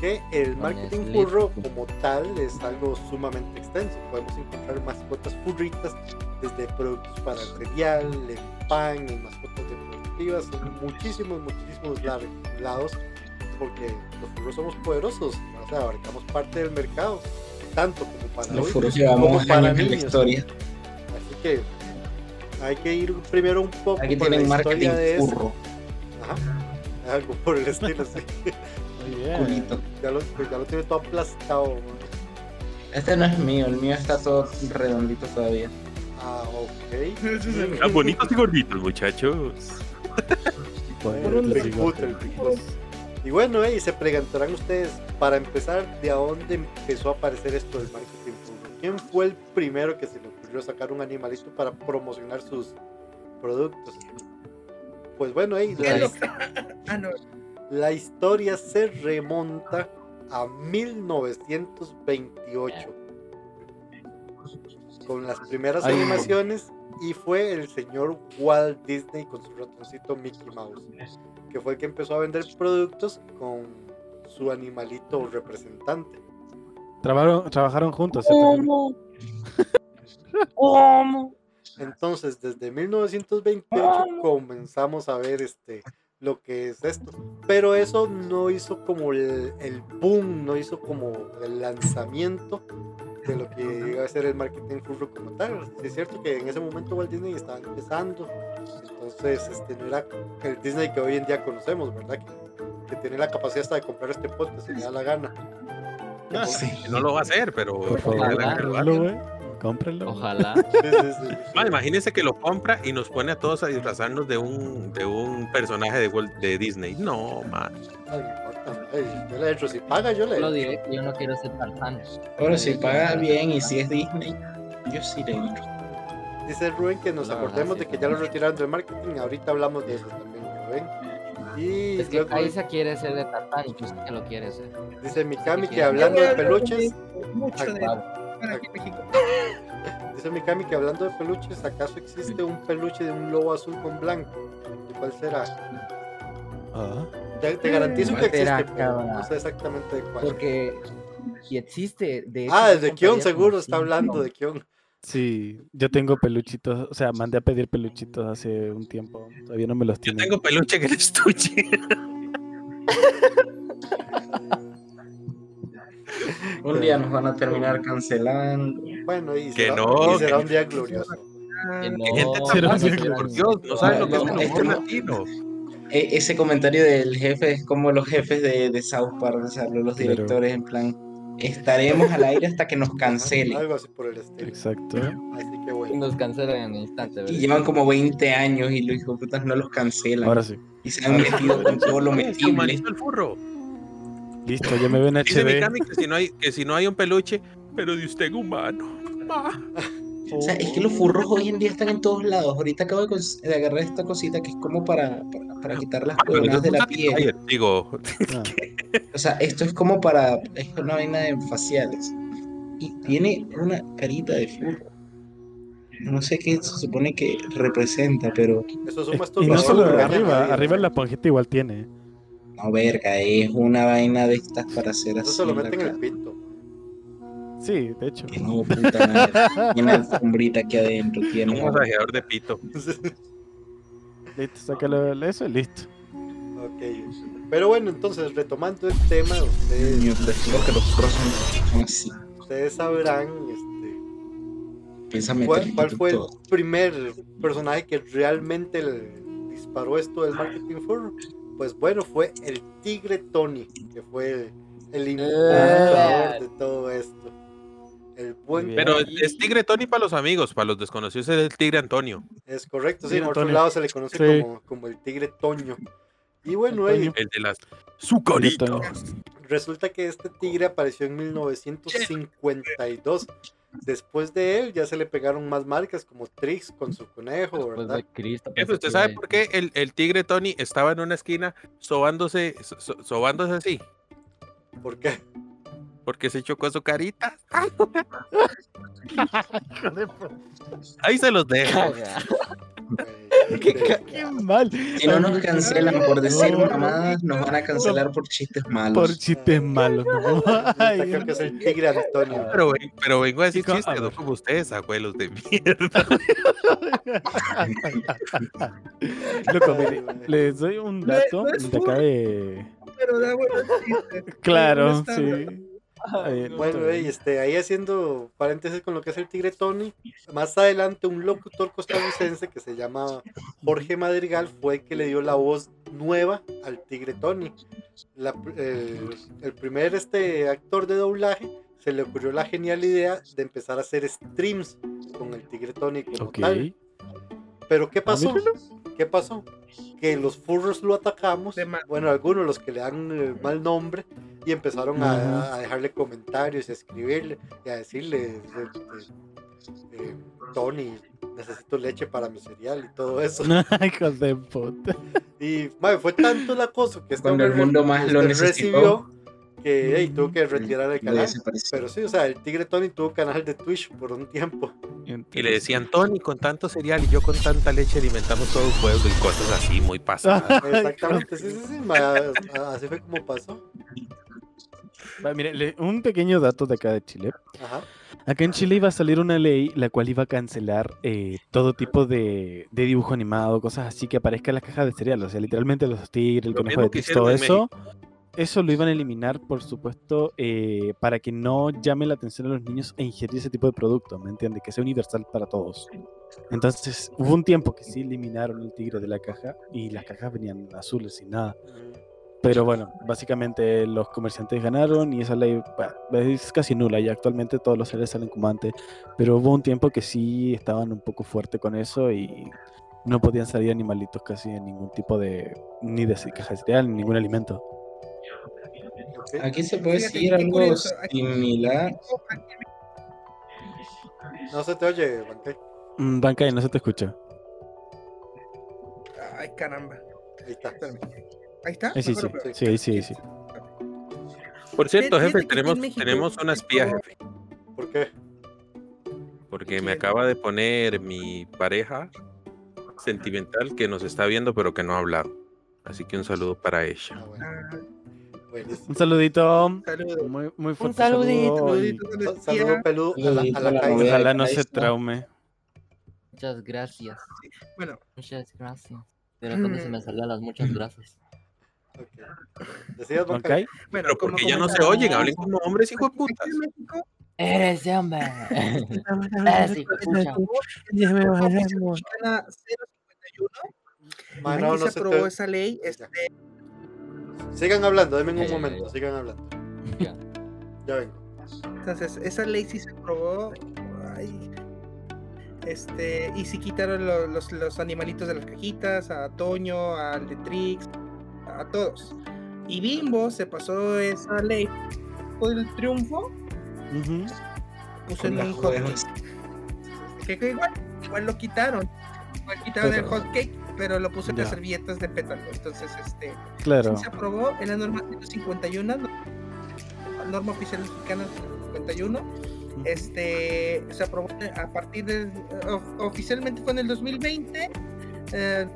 Que el marketing furro como tal es algo sumamente extenso. Podemos encontrar mascotas furritas desde productos para el cereal, en pan, en mascotas deportivas, en muchísimos, muchísimos lados. Porque los furros somos poderosos, o sea, abarcamos parte del mercado, tanto como para Los como llevamos para años en la historia. Que hay que ir primero un poco Aquí por la tienen historia marketing de eso. Ajá. Algo por el estilo, sí. Muy bien. Culito. Ya lo, pues ya lo tiene todo aplastado. man. Este no es mío, el mío está todo redondito todavía. Ah, ok. Tan bonitos y gorditos, muchachos. El el. Y bueno, eh, y se preguntarán ustedes, para empezar, ¿de dónde empezó a aparecer esto del marketing furro? ¿Quién fue el primero que se le ocurrió sacar un animalito para promocionar sus productos? Pues bueno, eh, ¿Qué la, Ah, no. historia se remonta a 1928 con las primeras Ay. animaciones y fue el señor Walt Disney con su ratoncito Mickey Mouse que fue el que empezó a vender productos con su animalito representante Trabajaron, trabajaron juntos. ¿Cierto? entonces desde 1928 comenzamos a ver este lo que es esto pero eso no hizo como el, el boom no hizo como el lanzamiento de lo que iba a ser el marketing furro como tal. Sí, es cierto que en ese momento Walt Disney estaba empezando, entonces este no era el Disney que hoy en día conocemos, ¿verdad? Que, que tiene la capacidad hasta de comprar este podcast si le da la gana. Ah, Sí. Que no lo va a hacer, pero. Güey. Cómprenlo. Ojalá. Sí, sí, sí. Ma, imagínense que lo compra y nos pone a todos a disfrazarnos de un, de un personaje de, Walt- de Disney. No, man. Ay, ay, yo le entro, si paga yo le diré que yo no quiero ser Tarzán. Ahora, si paga bien y si es Disney, yo sí le entro. Dice Rubén que nos acordemos de que ya lo retiraron del marketing, ahorita hablamos de eso también, Rubén. Y Es que luego Kaisa quiere ser de Tarzán y yo sé que lo quiere ser. dice Mikami que Yo hablando de peluches, Mucho de. Para aquí en México. Dice Mikami que hablando de peluches, ¿acaso existe un peluche de un lobo azul con blanco? ¿Y cuál será? Ah, Te, te garantizo que ¿Cuál será, existe, pero no sé exactamente de cuál. Porque y existe, de Ah, yo de Kion seguro está hablando de Kion. sí, yo tengo peluchitos, o sea, mandé a pedir peluchitos hace un tiempo. Todavía no me los Yo tienen. tengo peluche que el estuche. Un día nos van a terminar cancelando. Bueno, y Que será, no, y será que- un día glorioso. Que no, Que gente tan Será fácil, muy por Dios, no saben lo que es el No, es humor como- latino. E- ese comentario del jefe es como los jefes de, de South Park, o sea, los directores en plan, estaremos al aire hasta que nos cancelen. Algo así por el estilo. Exacto. Así que Y bueno. nos cancelan en el instante, Y llevan como 20 años y los hijos putas no los cancelan. Ahora sí. y se han metido con todo lo metible. el furro. Listo, ya me ven Dice HD. Mikami que si no hay, que si no hay un peluche, pero de usted humano. Ma. O sea, es que los furros hoy en día están en todos lados. Ahorita acabo de, agarrar esta cosita que es como para, para, para quitar las eso de la piel. Digo, Ah, O sea, esto es como para. Es una vaina de faciales. Y tiene una carita de furro. No sé qué se supone que representa, pero. Eso es un y no solo arriba, arriba en la ponjita igual tiene. No, verga, es una vaina de estas para hacer Eso así. se lo meten en el pito. Sí, de hecho. Que no, puta madre. Tiene alfombrita aquí adentro. Tiene. un masajeador de pito. Listo, sácalo eso y listo. ok. Pero bueno, entonces, retomando el tema, ustedes, los son, así. ustedes sabrán este, ¿cuál, cuál fue el primer personaje que realmente le disparó esto del marketing furro. Pues bueno, fue el Tigre Tony, que fue el impulsador Ah. de todo esto. El buen. Pero es Tigre Tony para los amigos, para los desconocidos es el Tigre Antonio. Es correcto, sí, en otro lado se le conoce Sí. como, como el Tigre Toño. Y bueno, El. El de las sucaritas. Resulta que este tigre apareció en 1952. Después de él ya se le pegaron más marcas como Trix con su conejo, Después ¿verdad? Cristo. ¿usted sabe por qué el, el Tigre Tony estaba en una esquina sobándose, so- so- sobándose así? ¿Por qué? Porque se chocó su carita. Ahí se los dejo. Qué ca- Qué mal. Si no nos cancelan por decir mamadas, nos van a cancelar por chistes Por malos. chistes malos. ¿no? Ay, creo que es el Tigre Antonio. Pero, pero vengo a decir Chico, a chistes, no como ustedes, abuelos de mierda. Loco, mire, les doy un dato no es de acá de. Pero da buenos chistes. Claro, sí. Ay, no, Bueno, bien. este, ahí haciendo paréntesis con lo que es el Tigre Tony, más adelante un locutor costarricense que se llama Jorge Madrigal fue el que le dio la voz nueva al Tigre Tony. La el, el primer este, actor de doblaje se le ocurrió la genial idea de empezar a hacer streams con el Tigre Tony como Ok. tal. Pero ¿qué pasó? ¿Qué pasó? Que los furros lo atacamos, bueno, algunos los que le dan el mal nombre, y empezaron a, dejarle comentarios y a escribirle y a decirle, este, eh, Tony, necesito leche para mi cereal y todo eso. Hijos de puta. Y madre, fue tanto el acoso que este Cuando el mundo más lo este, necesitó. recibió que hey, tuvo que retirar el canal. Pero sí, o sea, el Tigre Tony tuvo canal de Twitch por un tiempo. Y le decían, Tony, con tanto cereal y yo con tanta leche alimentamos todo un pueblo y cosas así muy pasadas. Exactamente, sí, sí, sí, así fue como pasó. Va, mire, le- un pequeño dato de acá de Chile. Ajá. Acá en Chile iba a salir una ley la cual iba a cancelar eh, todo tipo de, de dibujo animado, cosas así que aparezca en las cajas de cereal. O sea, literalmente los tigres, el Lo conejo de Trix, todo en eso. Lo iban a eliminar, por supuesto, eh, para que no llame la atención a los niños a ingerir ese tipo de producto, ¿me entiendes? Que sea universal para todos. Entonces, hubo un tiempo que sí eliminaron el tigre de la caja y las cajas venían azules sin nada. Pero bueno, básicamente los comerciantes ganaron y esa ley bueno, es casi nula y actualmente todos los cereales salen como antes. Pero hubo un tiempo que sí estaban un poco fuerte con eso y no podían salir animalitos casi en ningún tipo de, ni de caja de cereal, ni ningún alimento. Aquí se puede Fíjate, decir algo curioso, similar. No se te oye, Bancay. Mm, Bankai, no se te escucha. Ay, caramba. Ahí está. Ahí está. Eh, sí, sí, sí, sí, sí. Por cierto, jefe, tenemos, tenemos una espía, jefe. ¿Por qué? Porque me acaba de poner mi pareja sentimental que nos está viendo pero que no ha hablado. Así que un saludo para ella. Ah, bueno. Buenísimo. Un saludito. saludos. Muy, muy fuerte. saludito, saludo Saludo peludo a la, Saludito a la novia. Ojalá no se traume. Muchas gracias. Bueno, Muchas gracias. Pero cuando se me salían las muchas gracias. Ok. Decías, Bancay. ¿Ok? bueno, Pero como porque ya no se oyen, hablen como hombres hijo de putas. en México, Eres de hombre. Eres hijo de pucha. la Oficina Mexicana 051, Ma, no, aquí no se aprobó esa ley. Este, Sigan hablando, denme un Ya, ya, momento, ya. sigan hablando. Ya. Ya vengo. entonces, esa ley sí se aprobó. ay, este, y sí quitaron lo- los, los animalitos de las cajitas, a Toño, al de Trix, a todos. Y Bimbo se pasó esa ley por el triunfo, Ujú. puso Con en un hot cake. Que, que igual, igual lo quitaron. Igual quitaron el Pero- hot cake, pero lo puso en las Ya. servilletas de pétalo. Entonces, este. Claro. Se aprobó en la norma 151, no- norma oficial mexicana 51. Este se aprobó a partir de of- oficialmente fue en el 2020, eh,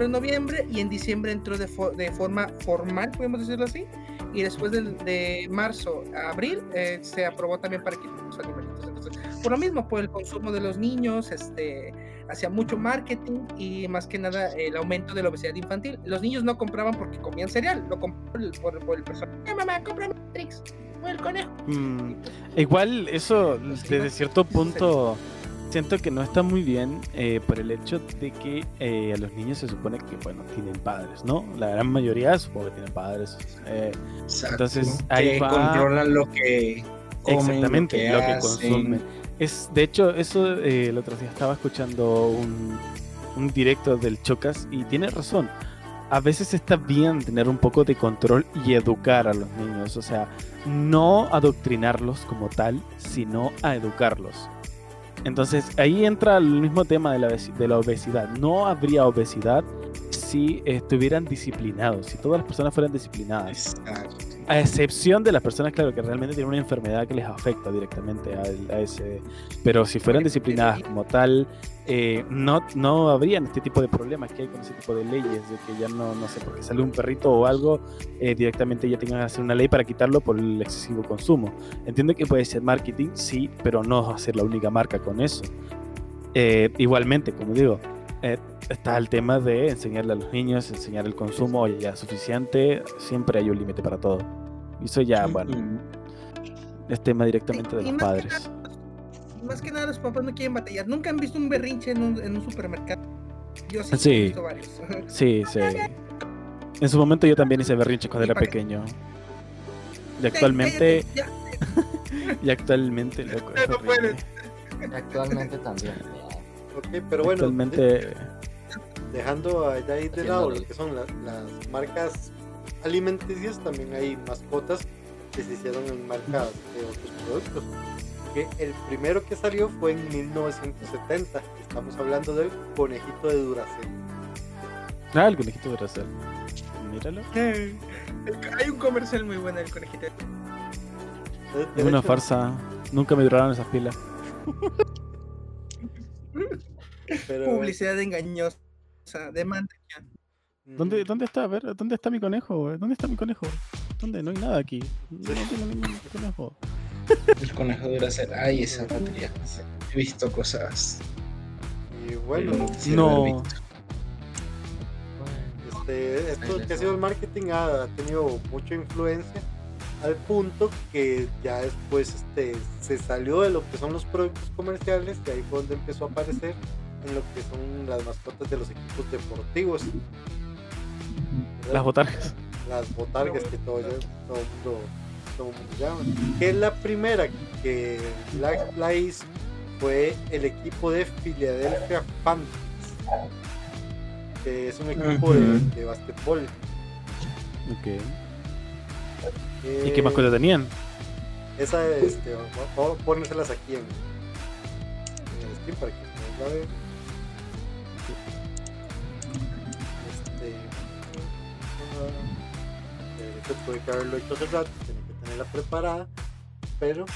en noviembre y en diciembre entró de, fo- de forma formal, podemos decirlo así. Y después del- de, marzo a abril eh, se aprobó también para que los animalitos. Entonces, por lo mismo, por el consumo de los niños, este, hacía mucho marketing y más que nada el aumento de la obesidad infantil. Los niños no compraban porque comían cereal, lo compraban por, por el personal. ¡Eh, mamá, cómprame Trix! O el conejo. Mm, Igual eso Pues desde cierto Sí, sí, sí. punto siento que no está muy bien eh, por el hecho de que eh, a los niños se supone que, bueno, tienen padres, ¿no? La gran mayoría supongo que tienen padres. eh, Exacto, Entonces, ahí que va- controlan lo que comen, exactamente lo que consumen. Es, de hecho, eso eh, el otro día estaba escuchando un, un directo del Chocas y tiene razón. A veces está bien tener un poco de control y educar a los niños. O sea, no adoctrinarlos como tal, sino a educarlos. Entonces ahí entra el mismo tema de la, de la obesidad. No habría obesidad si estuvieran disciplinados, si todas las personas fueran disciplinadas. Exacto. A excepción de las personas, claro, que realmente tienen una enfermedad que les afecta directamente a, ese. Pero si fueran disciplinadas como tal, eh, no, no habrían este tipo de problemas que hay con ese tipo de leyes, de que ya no, no sé, porque sale un perrito o algo, eh, directamente ya tengan que hacer una ley para quitarlo por el excesivo consumo. Entiendo que puede ser marketing, sí, pero no ser la única marca con eso. Eh, igualmente, como digo, eh, está el tema de enseñarle a los niños, enseñar el consumo, oye, ya es suficiente, siempre hay un límite para todo. Y eso ya, bueno, es tema directamente de los más que padres. Más que nada los papás no quieren batallar. Nunca han visto un berrinche en un, en un supermercado. Yo sí, Sí. he visto varios. Sí, sí. En su momento yo también hice berrinche cuando ¿Y era pequeño. Y actualmente, y actualmente, loco, No puedes. Actualmente también. Ok, pero bueno, Actualmente, dejando allá ahí de lado lo- que son la- las marcas alimenticias, también hay mascotas que se hicieron en marcas de otros productos. Que el primero que salió fue en 1970. Estamos hablando del conejito de Duracell. ah, el conejito de Russell. Míralo. Hay un comercial muy bueno del conejito. De Es una hecho, farsa. Nunca me duraron esas pilas. pero- Publicidad engañosa. Demanda. ¿Dónde, Mm, ¿Dónde está? A ver, ¿dónde está mi conejo? güey? ¿Dónde está mi conejo? ¿Dónde? No hay nada aquí. No tengo ningún conejo. El conejo de Duracell. Ay, esa batería. He visto cosas. Y bueno, No. visto. Este, esto que ha sido el marketing ha tenido mucha influencia al punto que ya después este, se salió de lo que son los productos comerciales y ahí fue donde empezó a aparecer en lo que son las mascotas de los equipos deportivos. ¿verdad? Las botargas. las botargas que todo, todo el mundo, todo el mundo llama. Que la primera que la, la hizo fue el equipo de Philadelphia Panthers, que es un equipo de, de basquetbol. ¿Y Eh, qué mascota tenían? Esa, este, vamos a ponérselas aquí en, en el stream para que ustedes la vean. Este, eh, esto tuve que haberlo hecho hace rato, tenía que tenerla preparada, pero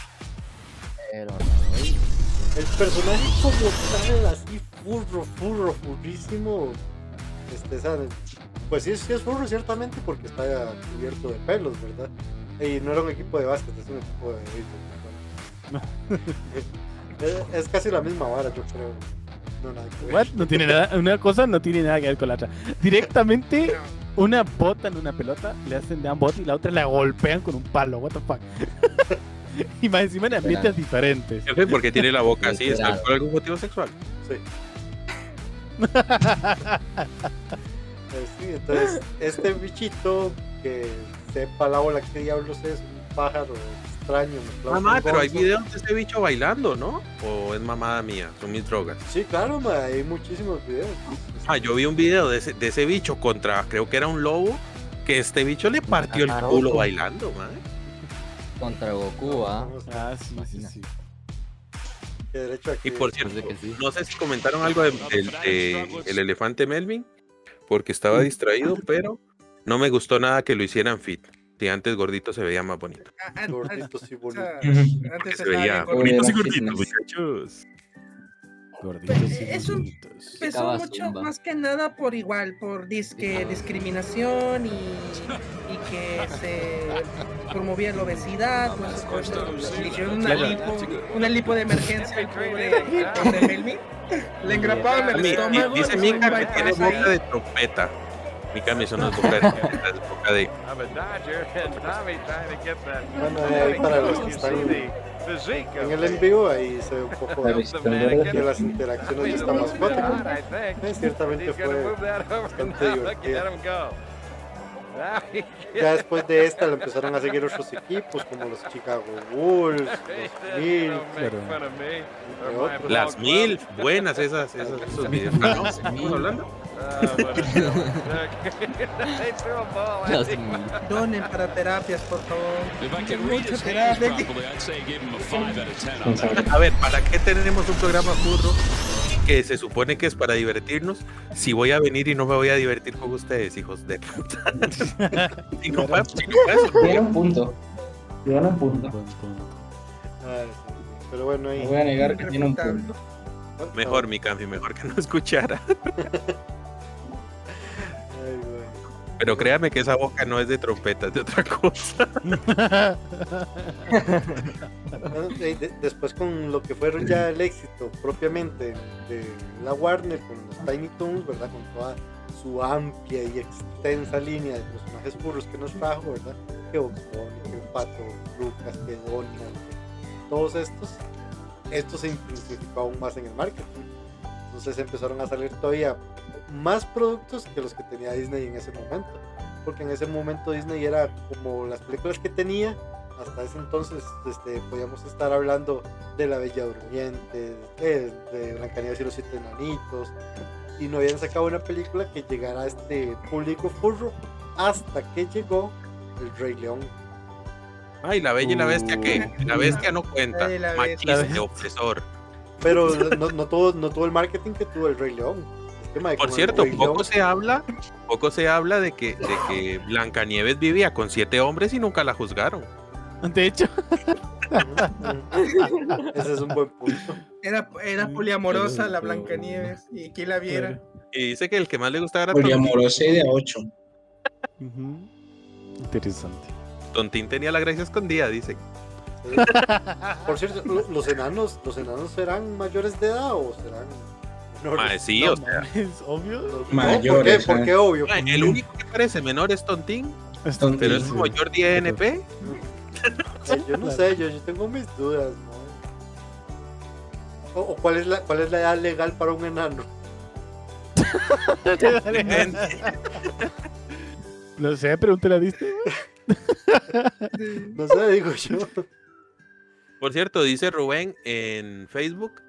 Pero no, el personaje como tal, así furro, furro, furrísimo, este, sea, pues sí, sí es furro ciertamente porque está cubierto de pelos, ¿verdad? Y no era un equipo de básquet, es un equipo de béisbol. es, es casi la misma vara, yo creo. No, nada que ver. What? No tiene nada, una cosa no tiene nada que ver con la otra. Directamente una bota en una pelota, le hacen de bot y la otra la golpean con un palo. What the fuck. y más encima en ambientes diferentes. Jefe, ¿Por qué tiene la boca así? ¿Está Literal. por algún motivo sexual? Sí. Pues sí, entonces, este bichito que sepa la bola que diablos es, un pájaro extraño. Mamá, con pero hay videos de ese bicho bailando, ¿no? ¿O es mamada mía? Son mis drogas. Sí, claro, ma, hay muchísimos videos. Ah, yo vi un video de ese, de ese bicho contra, creo que era un lobo, que este bicho le partió el Ah, culo bailando, man. contra Goku, ¿ah? Ah, sí, sí, sí. que derecho aquí. Y por cierto, no sé si comentaron algo de- del de el elefante Melvin, porque estaba distraído, pero no me gustó nada que lo hicieran fit. Si antes gordito se veía más bonito. Ah, Gorditos y ah, bonitos. Antes se veía bonitos y fitness. muchachos. Gorditos y Es un- bonitos. Empezó mucho zumba. más que nada por igual, por disque discriminación y, y que se promovía la obesidad, por eso le hicieron una lipo, una lipo de emergencia al pobre, pobre Melvin. Le engraparon el estómago. dice Mika que tiene boca de trompeta. Mika me hizo una es boca de. Bueno, ahí para los que están en el en vivo, ahí se ve un poco de, las interacciones de esta mascota. Eh, ciertamente fue bastante divertido. Ya después de esta lo empezaron a seguir otros equipos como los Chicago Bulls, los entre otros. Las mil, buenas esas, esas esos videos. No, ¿estamos hablando? Las mil. Donen para terapias, por favor. Mucha terapia. A ver, ¿para qué tenemos un programa furro que se supone que es para divertirnos si voy a venir y no me voy a divertir con ustedes, hijos de puta? si no no un punto. Tiene un punto. Ah. Pero bueno, ahí. No voy a negar que tiene un punto. mejor mi Cami, mejor que no escuchara. Pero créame que esa boca no es de trompetas, de otra cosa. Después con lo que fueron ya el éxito propiamente de la Warner con los Tiny Toons, ¿verdad? Con toda su amplia y extensa línea de personajes furros que nos trajo, ¿verdad? Que Bunny, que Pato, Lucas, que Donald, que todos estos, esto se intensificó aún más en el marketing. Entonces empezaron a salir todavía más productos que los que tenía Disney en ese momento. Porque en ese momento Disney era como las películas que tenía hasta ese entonces este, podíamos estar hablando de La Bella Durmiente, de, de Blancanieves y los Siete Enanitos, y no habían sacado una película que llegara a este público furro hasta que llegó El Rey León. Ay, la bella y la bestia, que la bestia no cuenta. Ay, la bestia. Opresor. Pero no, no, todo, no todo el marketing que tuvo El Rey León. Por cierto, poco se habla, poco se habla de que, de que Blancanieves vivía con siete hombres y nunca la juzgaron. De hecho, Ese es un buen punto. Era, era poliamorosa la Blancanieves. Y quien la viera. Y dice que el que más le gustaba era. Poliamorosa y de a 8. ujú, interesante. Tontín tenía la gracia escondida, dice. Por cierto, lo- los enanos, ¿los enanos serán mayores de edad o serán sí, No o sea, mames, obvio. ¿Por qué? ¿Por qué obvio? el único que parece menor es Tontín, pero es Sí. como Jordi NP. Yo no sé, yo, yo tengo mis dudas, ¿no? O, o cuál es la cuál es la edad legal para un enano? No sé, pregúntale a Disney. No sé, digo yo. Por cierto, dice Rubén en Facebook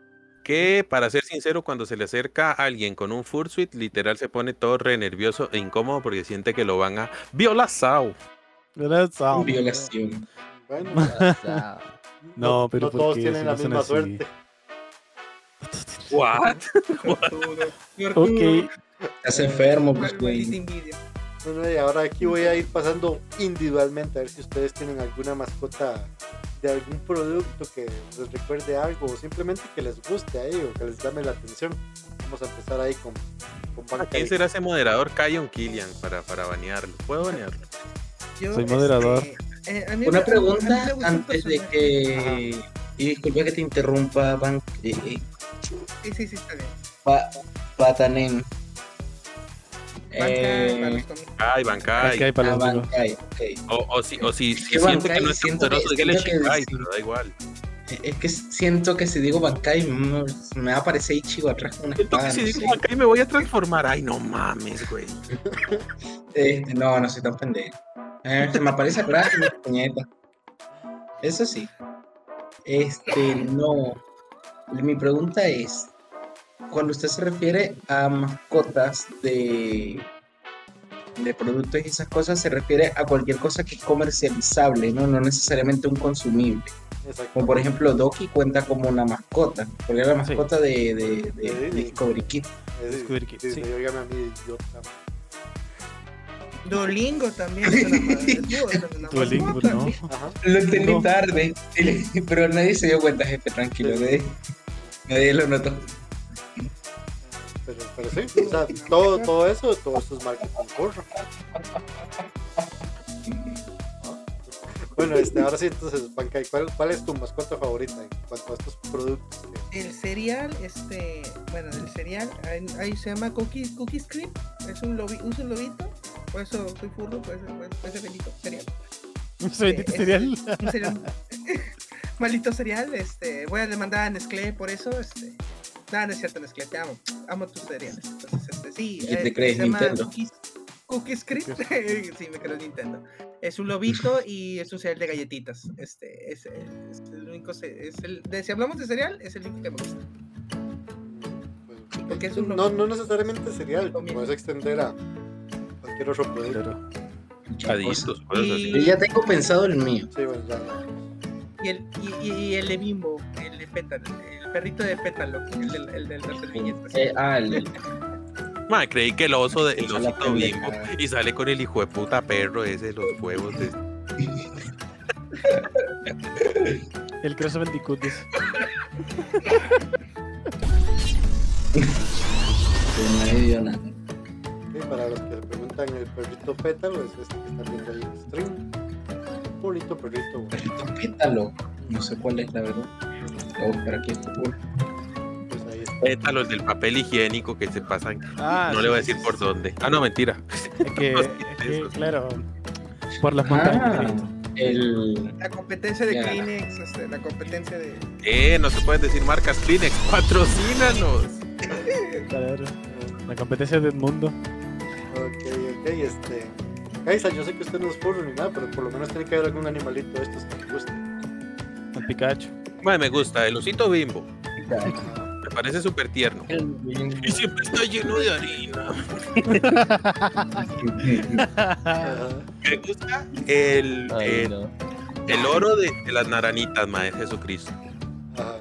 que para ser sincero, cuando se le acerca a alguien con un fursuit, literal se pone todo re nervioso e incómodo porque siente que lo van a violar. ¿Verdad? Ah, Violación. Bueno. No, pero no ¿por todos qué? tienen Si la no misma suerte. What? Ok, Estás enfermo, pues, güey. Bueno, y ahora aquí voy a ir pasando individualmente a ver si ustedes tienen alguna mascota de algún producto que les recuerde algo o simplemente que les guste ahí o que les llame la atención. Vamos a empezar ahí con, con ¿A Banca quién X. será ese moderador Kion Killian para, para banearlo? ¿Puedo banearlo? Yo, Soy moderador. este, eh, a mí me- Una a mí me pregunta antes de que. Y disculpa que te interrumpa, Ban... eh, eh, Sí, sí, sí, está bien. Pa- Patanen. Banca Eh, para los cómics. Ay, Bankai. Bankai para ah, los. Bankai, ok. O, o si, o si, si que siento que no es tan siento que- poderoso, dígale Shinkai, pero da igual. Es que siento que si digo Bankai me va a aparecer Ichigo atrás con una Siento espada. que si no digo sé. Bankai me voy a transformar. Ay, no mames, güey. Este, no, no soy tan pendejo. Eh, se me aparece atrás y me puñeta. Eso sí. Este, no. Mi pregunta es, cuando usted se refiere a mascotas de, de productos y esas cosas, se refiere a cualquier cosa que es comercializable, ¿no? No necesariamente un consumible. Exacto. Como por ejemplo, Doki cuenta como una mascota, porque era la Sí. mascota de, de, de- De. Discovery sí, óigame a mí, idiota. Duolingo también mascota. ¿no? Ajá. Lo entendí No. tarde, pero nadie se dio cuenta, jefe, tranquilo, nadie, nadie lo notó. Pero, pero sí, o sea, todo, todo eso, todo eso es marketing porro. Bueno, este, ahora sí, entonces, Bankai, ¿cuál, ¿cuál es tu mascota favorita en cuanto a estos productos? El cereal, este, bueno, el cereal, ahí, ahí se llama Cookie, Cookies Cream, es un, lobi, un lobito, por eso soy furro, por eso, por eso bendito cereal. Ese bendito es- cereal. Un cereal, maldito cereal, este, voy a demandar a Nestlé por eso, este. Nada, no es cierto, Nestlé, te amo. Amo tus cereales. Entonces, este, sí. ¿Y te eh, crees se llama Nintendo? Cookies, Cookies sí, me creo Nintendo. Es un lobito y es un cereal de galletitas. Este, es, es el único, es el, de, si hablamos de cereal, es el único que me gusta. Pues, Porque es un no, no necesariamente cereal, puedes extender a cualquier otro producto. Chaditos. Yo ya tengo pensado el mío. Sí, bueno, ya. Y el, y, y- y el de bimbo, el de pétalo, el perrito de pétalo, el del, el del. Eh, ah, el, Ma, creí que el oso de, el osito bimbo y sale con el hijo de puta perro ese de los huevos de El Cross Bandicoot para los que se preguntan, el perrito pétalo es este que están viendo el stream. Bonito perrito, güey. Perrito pétalo. No sé cuál es la verdad. Voy a buscar aquí este culo. Pues ahí está. pétalos del papel higiénico que se pasan. Ah, no sí, le voy a sí, decir por dónde. Ah, no, mentira. Es que, que, claro, por las montañas. Ah, el. La competencia de Ya. Kleenex, este, la competencia de. Eh, no se pueden decir marcas Kleenex. Patrocínanos. Claro. La competencia del mundo. Ok, ok, este. Kaisa, yo sé que usted no es furro ni nada, pero por lo menos tiene que haber algún animalito de estos que le guste. El Pikachu. Me gusta. El osito bimbo. Me parece súper tierno. Y siempre está lleno de harina. Me gusta el, Ay, el, no. el oro de, de las naranitas, Madre Jesucristo. Ajá.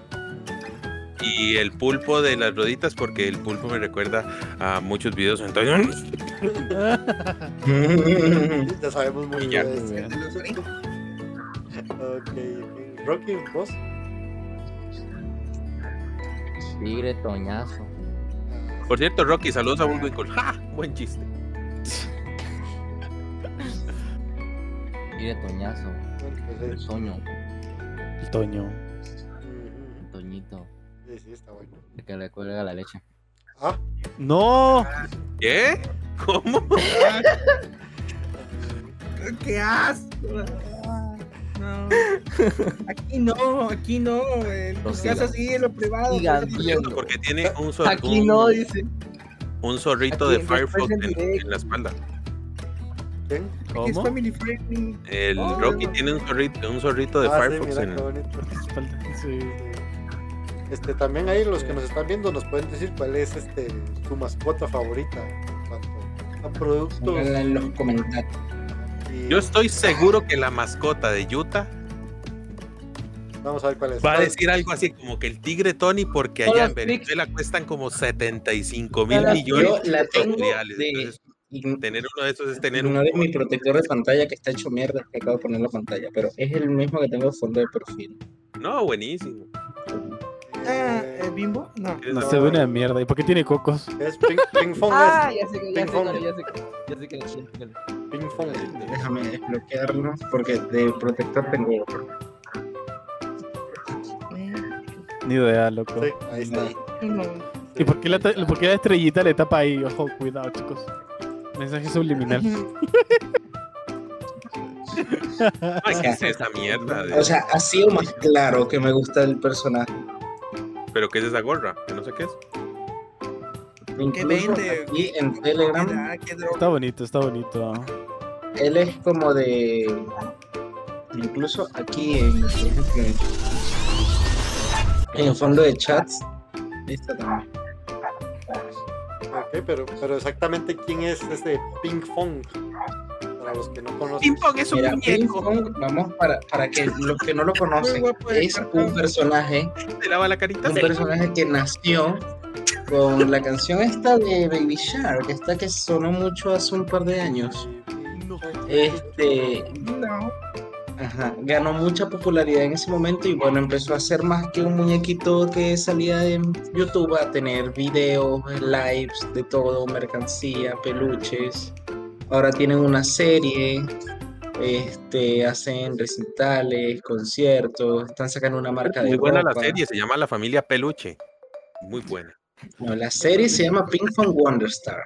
Y el pulpo de las roditas, porque el pulpo me recuerda a muchos videos. Entonces, Ya sabemos muy bien. Ok. Rocky, vos. Tigre toñazo. por cierto, Rocky, saludos a Bullwinkle. ¡Ja! Buen chiste. Tigre toñazo. Pues, Toño. El Toño. ujú. Toñito. Sí, sí, está bueno. El que le cuelga la leche. Ah, ¡No! ¿Qué? ¿Cómo? ¡Qué asco! Ah, No. Aquí no, aquí no. En tu casa sí, en lo privado. Viendo. Porque tiene un, zor- Aquí un- no, dice. un zorrito Aquí de Firefox en, la espalda. Aquí ¿Cómo? El Oh. Rocky tiene un zorrito, un zorrito de Ah, sí, Firefox mira en qué bonito. Espalda, sí. Este, también ahí los que nos están viendo nos pueden decir cuál es este su mascota favorita en cuanto a productos. En los comentarios. Y Yo estoy seguro que la mascota de Utah vamos a ver cuál es. va a decir algo así como que el tigre Tony, porque allá en Venezuela cuestan como 75 mil millones la de tengo reales. de- Entonces, tener uno de esos es tener un. no de mi protector de pantalla que está hecho mierda, que acabo de poner en la pantalla, pero es el mismo que tengo de fondo de perfil. No, buenísimo. Eh, ¿el bimbo? No. No, se ve una mierda. ¿Y por qué tiene cocos? es Ping, Ping Fong. Ah, ya sé que, ya sé que, ya sé que, ya sé que, ya sé que. Déjame desbloquearlo porque de protector tengo otro. Ni idea, loco. Sí, ahí está. No. ¿Y por qué, la, ta- por qué la estrellita le tapa ahí? Ojo, cuidado, chicos. Mensaje subliminal. Ay, ¿qué es esa mierda? de- O sea, ha sido más claro que me gusta el personaje. ¿Pero qué es esa gorra? Que no sé qué es. Incluso vende? aquí en Telegram, Mira. Está bonito, está bonito. él es como de. Incluso aquí en, en el fondo de chats. Esta también. Ok, pero, pero exactamente quién es ese Ping Fong. Para los que no conocen. Ping Pong es un Mira, Ping muñeco. Pong, vamos para, para que los que no lo conocen, es un personaje, ¿Te lava la carita? un personaje que nació con la canción esta de Baby Shark, esta que sonó mucho hace un par de años. Este, No. Ajá, ganó mucha popularidad en ese momento y bueno, empezó a ser más que un muñequito que salía en YouTube a tener videos, lives, de todo, mercancía, peluches. Ahora tienen una serie, este, hacen recitales, conciertos, están sacando una marca de Muy buena la serie, se llama La Familia Peluche. Muy buena. No, la serie se llama Pink Fun Wonder Star.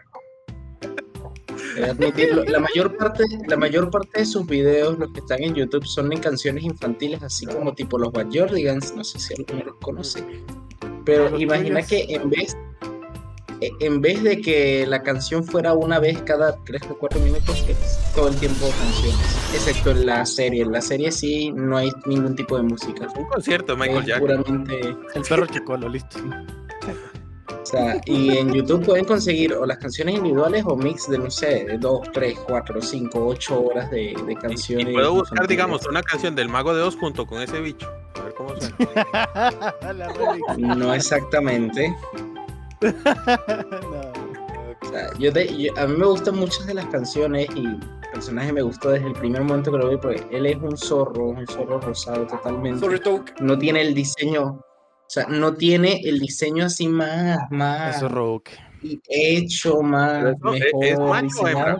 He de admitirlo. La mayor parte, la mayor parte de sus videos, los que están en YouTube, son de canciones infantiles, así como tipo los Bad Jordigans, no sé si alguno los conoce. Pero imagina que en vez, en vez de que la canción fuera una vez cada 3 o 4 minutos, es todo el tiempo canciones. Excepto en la serie. En la serie sí no hay ningún tipo de música. Un concierto Michael Es Jackson. puramente. El perro chicolo, listo. O sea, y en YouTube pueden conseguir o las canciones individuales o mix de, no sé, de 2, 3, 4, 5, 8 horas de, de Y, canciones. y puedo buscar, digamos, una canción del Mago de Oz junto con ese bicho. A ver cómo suena. No exactamente. No. O sea, yo de- yo- a mí me gustan muchas de las canciones y el personaje me gustó desde el primer momento que lo vi, porque él es un zorro, un zorro rosado totalmente. No tiene el diseño, sea, no tiene el diseño así más, más Eso Rogue. y hecho, más eso, ¿es- es mejor macho o hembra?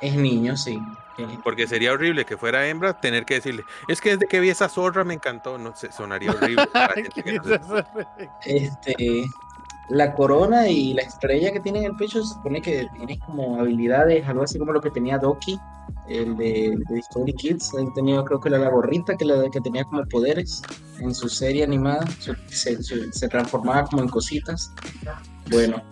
Es niño, sí. Porque sería horrible que fuera hembra tener que decirle, es que desde que vi esa zorra me encantó. No sé, sonaría horrible. para gente que no se- Este, la corona y la estrella que tiene en el pecho se supone que tiene como habilidades, algo así como lo que tenía Doki, el de, de Discovery Kids. Él tenía, creo que era la gorrita que, la, que tenía como poderes en su serie animada, se, se- se transformaba como en cositas. Bueno,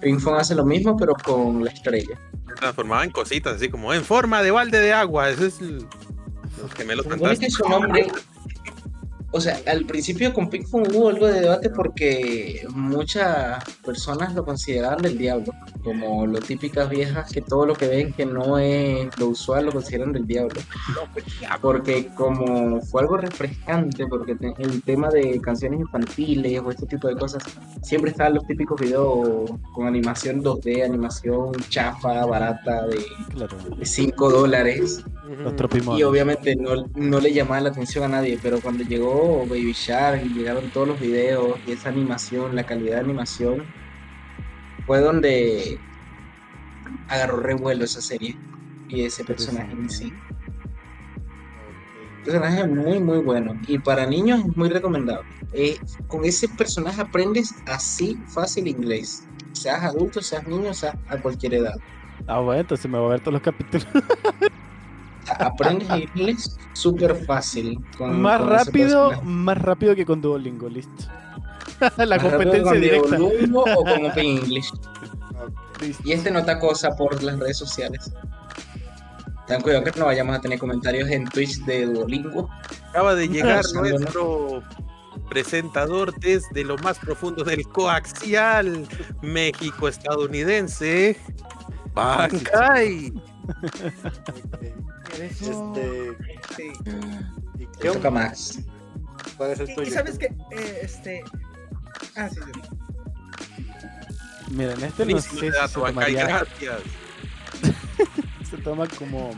Pink Fong hace lo mismo, pero con la estrella. se transformaba en cositas, así como en forma de balde de agua. Ese es el- los gemelos supone que fantásticos. su nombre. O sea, al principio con Pink Fong hubo algo de debate porque muchas personas lo consideraban del diablo, como lo típicas viejas que todo lo que ven que no es lo usual lo consideran del diablo. Porque como fue algo refrescante, porque el tema de canciones infantiles o este tipo de cosas, siempre estaban los típicos videos con animación 2D, animación chafa, barata, de Claro. 5 dólares. Los. Y obviamente no, no le llamaba la atención a nadie, pero cuando llegó Baby Shark y llegaron todos los videos y esa animación, la calidad de animación, fue donde agarró revuelo esa serie y ese personaje en sí. Un personaje muy muy bueno y para niños es muy recomendable. Eh, con ese personaje aprendes así fácil inglés, seas adulto, seas niño, seas a cualquier edad. Ah, bueno, entonces me voy a ver todos los capítulos. Aprendes inglés súper fácil. con- más con rápido, más rápido que con Duolingo, listo. La Más competencia con directa. Duolingo o con Open English. Y este nota cosa por las redes sociales. Ten cuidado que no vayamos a tener comentarios en Twitch de Duolingo. Acaba de llegar nuestro presentador desde lo más profundo del coaxial México estadounidense. Bancay. Este, Sí. ¿y Te qué toca? Max. ¿Cuál es el Y, tuyo? y sabes que, eh, este. Ah, sí, sí. Miren, este no sé si se tomaría, gracias. se toma como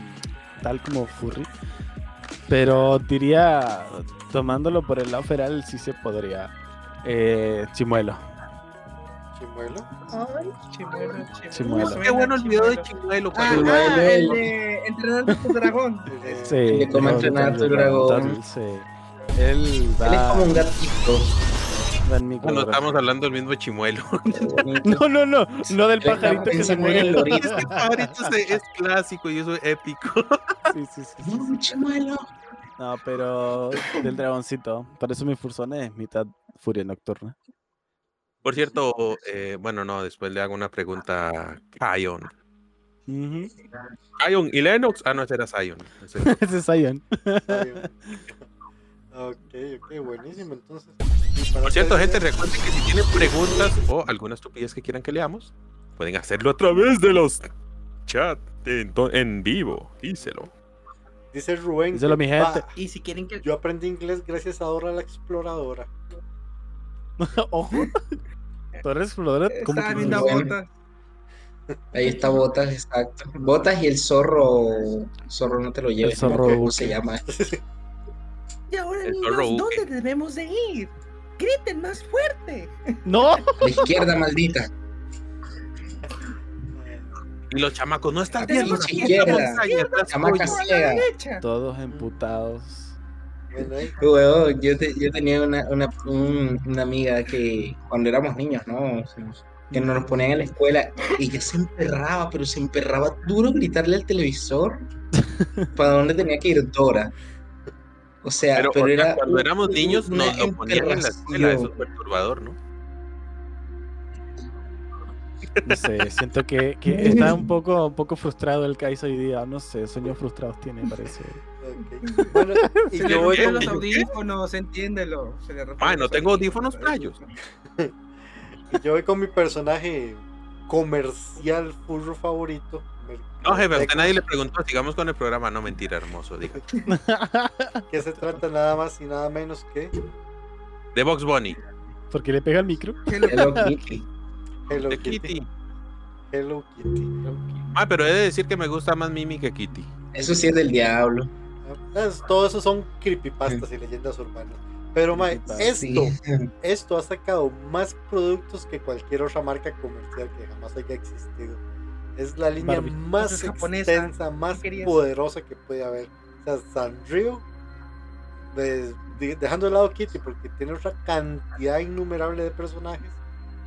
tal como furry. Pero diría, tomándolo por el lado feral, sí se podría. Eh, chimuelo. ¿Chimuelo? Ay, chimuelo, chimuelo. Qué bueno el video de chimuelo. Ah, Chimuelo. el de a tu dragón. Sí, De cómo entrenar tu dragón. sí. Él va, Él es como un gatito. corazón. estamos hablando del mismo Chimuelo. No, no, no, no del pajarito que se muere. el lorito. Este pajarito es, es clásico y eso es épico. Sí, sí, sí, sí, No, sí. chimuelo. No, pero del dragoncito. Por eso mi fursona es mitad furia nocturna. Por cierto, eh, bueno, no, después le hago una pregunta a Kion. Kion y Lennox. Ah, no, ese era Zion. Ese era- Ese es Zion. ok, ok, buenísimo. Entonces, Por cierto, gente, recuerden que si tienen preguntas o alguna estupidez que quieran que leamos, pueden hacerlo a través de los chats en, vivo. Díselo. Dice Rubén. Díselo, mi gente. "Pa, Y si quieren que. Yo aprendí inglés gracias a Dora la exploradora. Ojo. Tú eres exploradora. ¿Cómo Estaba que viendo a bueno. Botas. Ahí está Botas, exacto. Botas y el zorro. Zorro no te lo lleves. me zorro ¿Cómo se llama? Y ahora, El niños, zorro buque. ¿dónde debemos de ir? Griten más fuerte. No, La izquierda maldita. Y los chamacos, no Tenemos viendo. que ir a la montaña, estás Chamaca pollo". Por la ciega. derecha. todos emputados. Bueno, yo, te- yo tenía una, una, un- una amiga que cuando éramos niños, ¿no? O sea, que nos ponían en la escuela, ella se emperraba, pero se emperraba duro gritarle al televisor para dónde tenía que ir Dora. O sea, Pero, pero, o sea, era cuando éramos niños nos lo ponían en la escuela, eso es perturbador, ¿no? No sé, siento que, que está un poco, un poco frustrado el Kaizo hoy día. No sé, sueños frustrados tiene, parece. Ok. Bueno, y Se yo voy con los audífonos, entiéndelo. Se Ah, no tengo audífonos playos. y yo voy con mi personaje comercial furro favorito. No, jefe, a usted nadie le preguntó, sigamos con el programa. No, mentira, hermoso, diga. Que se trata nada más y nada menos que De Box Bunny, Porque le pega el micro. Hello Hello Kitty. Hello de Kitty. Kitty. Hello Kitty. Ah, pero he de decir que me gusta más Mimi que Kitty. Eso sí es del diablo. Es- todo eso son creepypastas y leyendas urbanas. Pero, mae, esto, esto ha sacado más productos que cualquier otra marca comercial que jamás haya existido. Es la línea Barbie. más Esa es japonesa. extensa, más poderosa que puede haber. O sea, Sanrio, de- de- dejando de lado Kitty, porque tiene otra cantidad innumerable de personajes,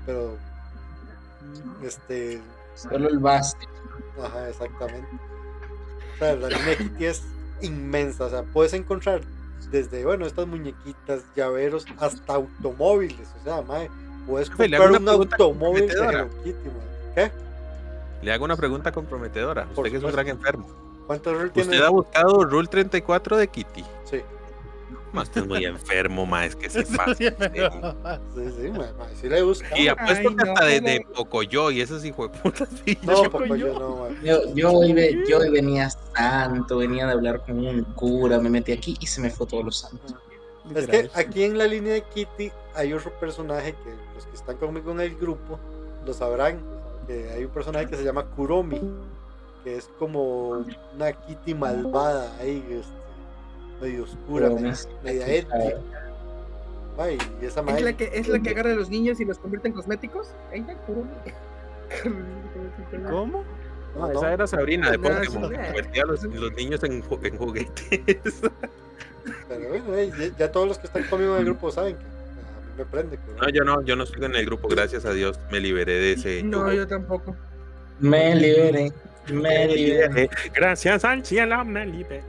pero este, Solo el base. Ajá, exactamente. O sea, la línea Kitty es inmensa. O sea, puedes encontrar desde, bueno, estas muñequitas, llaveros, hasta automóviles. O sea, mae, puedes comprar un automóvil de. Hello Kitty, mae. ¿Qué? Le hago una pregunta comprometedora. Por Usted que es un gran enfermo. ¿Cuántos rol tiene? ¿Usted ha buscado Rule 34 de Kitty? Ma, usted es muy enfermo, ma, es que se pasa. sí, sí, mae, sí le buscado. Y apuesto Ay, que hasta no, de, de Pocoyo y esos hijos de puta. sí, No, yo- papá, yo no, mae. Yo, yo, hoy, ve- yo hoy venía santo, venía de hablar con un cura, me metí aquí y se me fue todos los santos. Es que aquí en la línea de Kitty hay otro personaje que los que están conmigo en el grupo lo sabrán. Que hay un personaje que se llama Kuromi, que es como una Kitty malvada ahí, este, medio oscura, media, media. Ay, y esa ¿Es la, que, ¿Es la que agarra a los niños y los convierte en cosméticos? ¿Cómo? no, No, no, esa era Sabrina de Pokémon, que convertía a los, los niños en, ju- en juguetes. pero bueno, eh, ya, ya todos los que están conmigo en el grupo saben que a mí me prende. No, yo no, yo no estoy en el grupo, gracias a Dios, me liberé de ese. No, yo tampoco. Me liberé, me liberé. Gracias al cielo me liberé.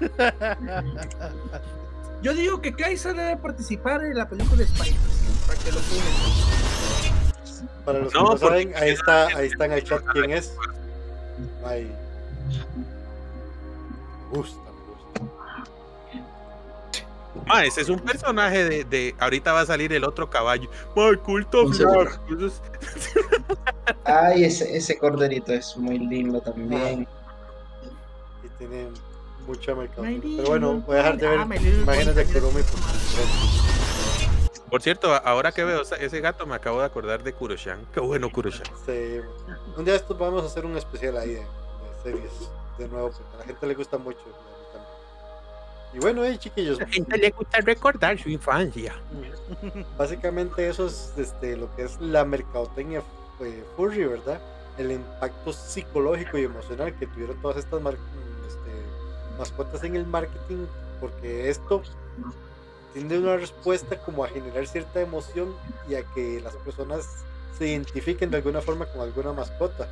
Yo digo que Kaisa debe participar en la película de Spider. Para que lo. Para los No, que no saben, ahí está, ahí está en el chat quién es. Ay. Me gusta, me gusta. Ma, ese es un personaje de, de- Ahorita va a salir el otro caballo. Ma, culto Ay, ese, ese corderito es muy lindo también. y tiene mucha mercadotecnia. My Pero bueno, voy a dejar de ver. Ah, imágenes de. Kurumi Por cierto, ahora que veo ese gato, me acabo de acordar de Kuroshan. Qué bueno Kuroshan. este, un día de estos vamos a hacer un especial ahí de, de series de nuevo, porque a la gente le gusta mucho. y bueno, hey chiquillos, A la gente le gusta recordar su infancia. básicamente eso es este, lo que es la mercadotecnia eh, furry, ¿verdad? El impacto psicológico y emocional que tuvieron todas estas mar- este, mascotas en el marketing, porque esto tiene una respuesta como a generar cierta emoción y a que las personas se identifiquen de alguna forma con alguna mascota.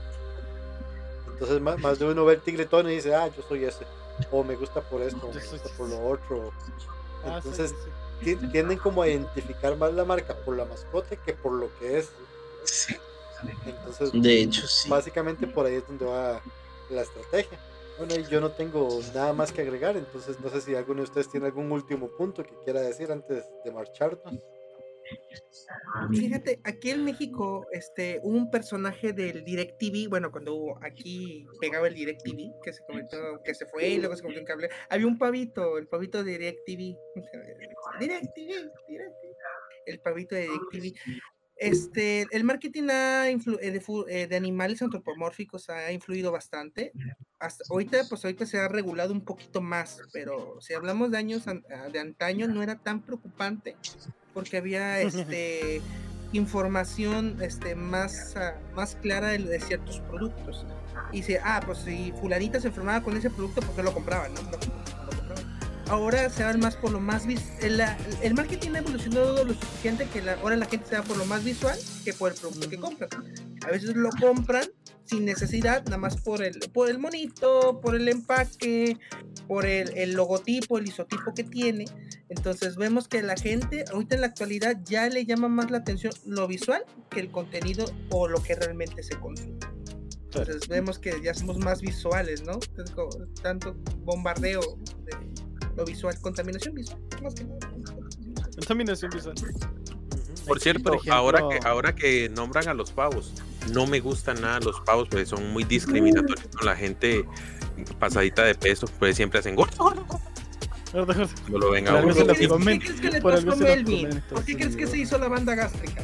Entonces más, más de uno ve el tigretón y dice, ah, yo soy ese, o me gusta por esto, o me gusta por lo otro. Ah, Entonces tienden como a identificar más la marca por la mascota que por lo que es. Sí, Entonces, de hecho, sí. básicamente por ahí es donde va la estrategia. Bueno, yo no tengo nada más que agregar, entonces no sé si alguno de ustedes tiene algún último punto que quiera decir antes de marcharnos. Fíjate, aquí en México, este, un personaje del DirecTV, bueno, cuando hubo aquí pegaba el DirecTV, que se comentó, que se fue y luego se convirtió en cable. Había un pavito, el pavito de DirecTV. DirecTV, DirecTV. El pavito de DirecTV. Este, el marketing ha influ- eh, de, eh, de animales antropomórficos ha influido bastante. Hasta ahorita, pues ahorita se ha regulado un poquito más, pero si hablamos de años an- ah, de antaño no era tan preocupante porque había este información este más, ah, más clara de, de ciertos productos. Y dice, ah, pues si fulanita se enfermaba con ese producto, pues lo compraban, ¿no? Ahora se van más por lo más el, el marketing ha evolucionado lo suficiente que la- ahora la gente se va por lo más visual que por el producto que compran. A veces lo compran sin necesidad, nada más por el, por el monito, por el empaque, por el, el logotipo, el isotipo que tiene. Entonces vemos que la gente ahorita en la actualidad ya le llama más la atención lo visual que el contenido o lo que realmente se consume. Entonces vemos que ya somos más visuales, ¿no? Tanto bombardeo de lo visual, contaminación visual, más que nada. Contaminación visual. Por cierto, por ejemplo- ahora, que, ahora que nombran a los pavos, no me gustan nada los pavos, porque son muy discriminatorios con la gente pasadita de peso, pues siempre hacen gordo, gordo, gordo", cuando lo ven a Por ¿Por qué, comen, ¿Qué crees que le pasó a Melvin? ¿Por qué crees que se hizo la banda gástrica?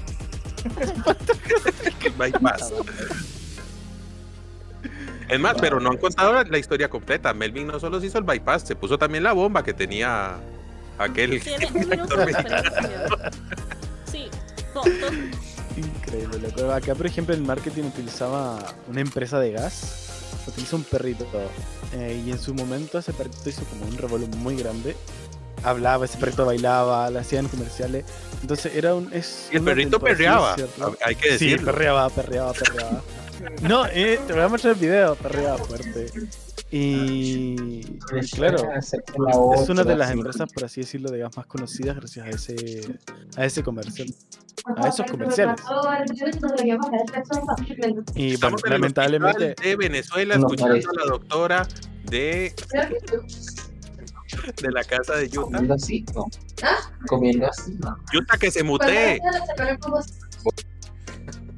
bypass. Es más, pero no han contado la, la historia completa. Melvin no solo se hizo el bypass, se puso también la bomba que tenía aquel. Sí, to- to- Increíble, loco. Acá, por ejemplo, el marketing utilizaba una empresa de gas. Utiliza un perrito. eh, y en su momento ese perrito hizo como un revuelo muy grande. Hablaba, ese perrito bailaba, le hacían comerciales. Entonces era un. Es Y el perrito perreaba, hay que Sí, decirlo. perreaba, perreaba, perreaba. No, eh, te voy a mostrar el video, perreaba fuerte. Y, y claro, es una de las empresas, por así decirlo, de gas más conocidas gracias a ese, a ese comercial. A esos comerciales. Y bueno, lamentablemente, de Venezuela escuchando a la doctora de, de la casa de Utah. Comiendo así, ¿no? Comiendo así, ¿no? Utah que se mutee.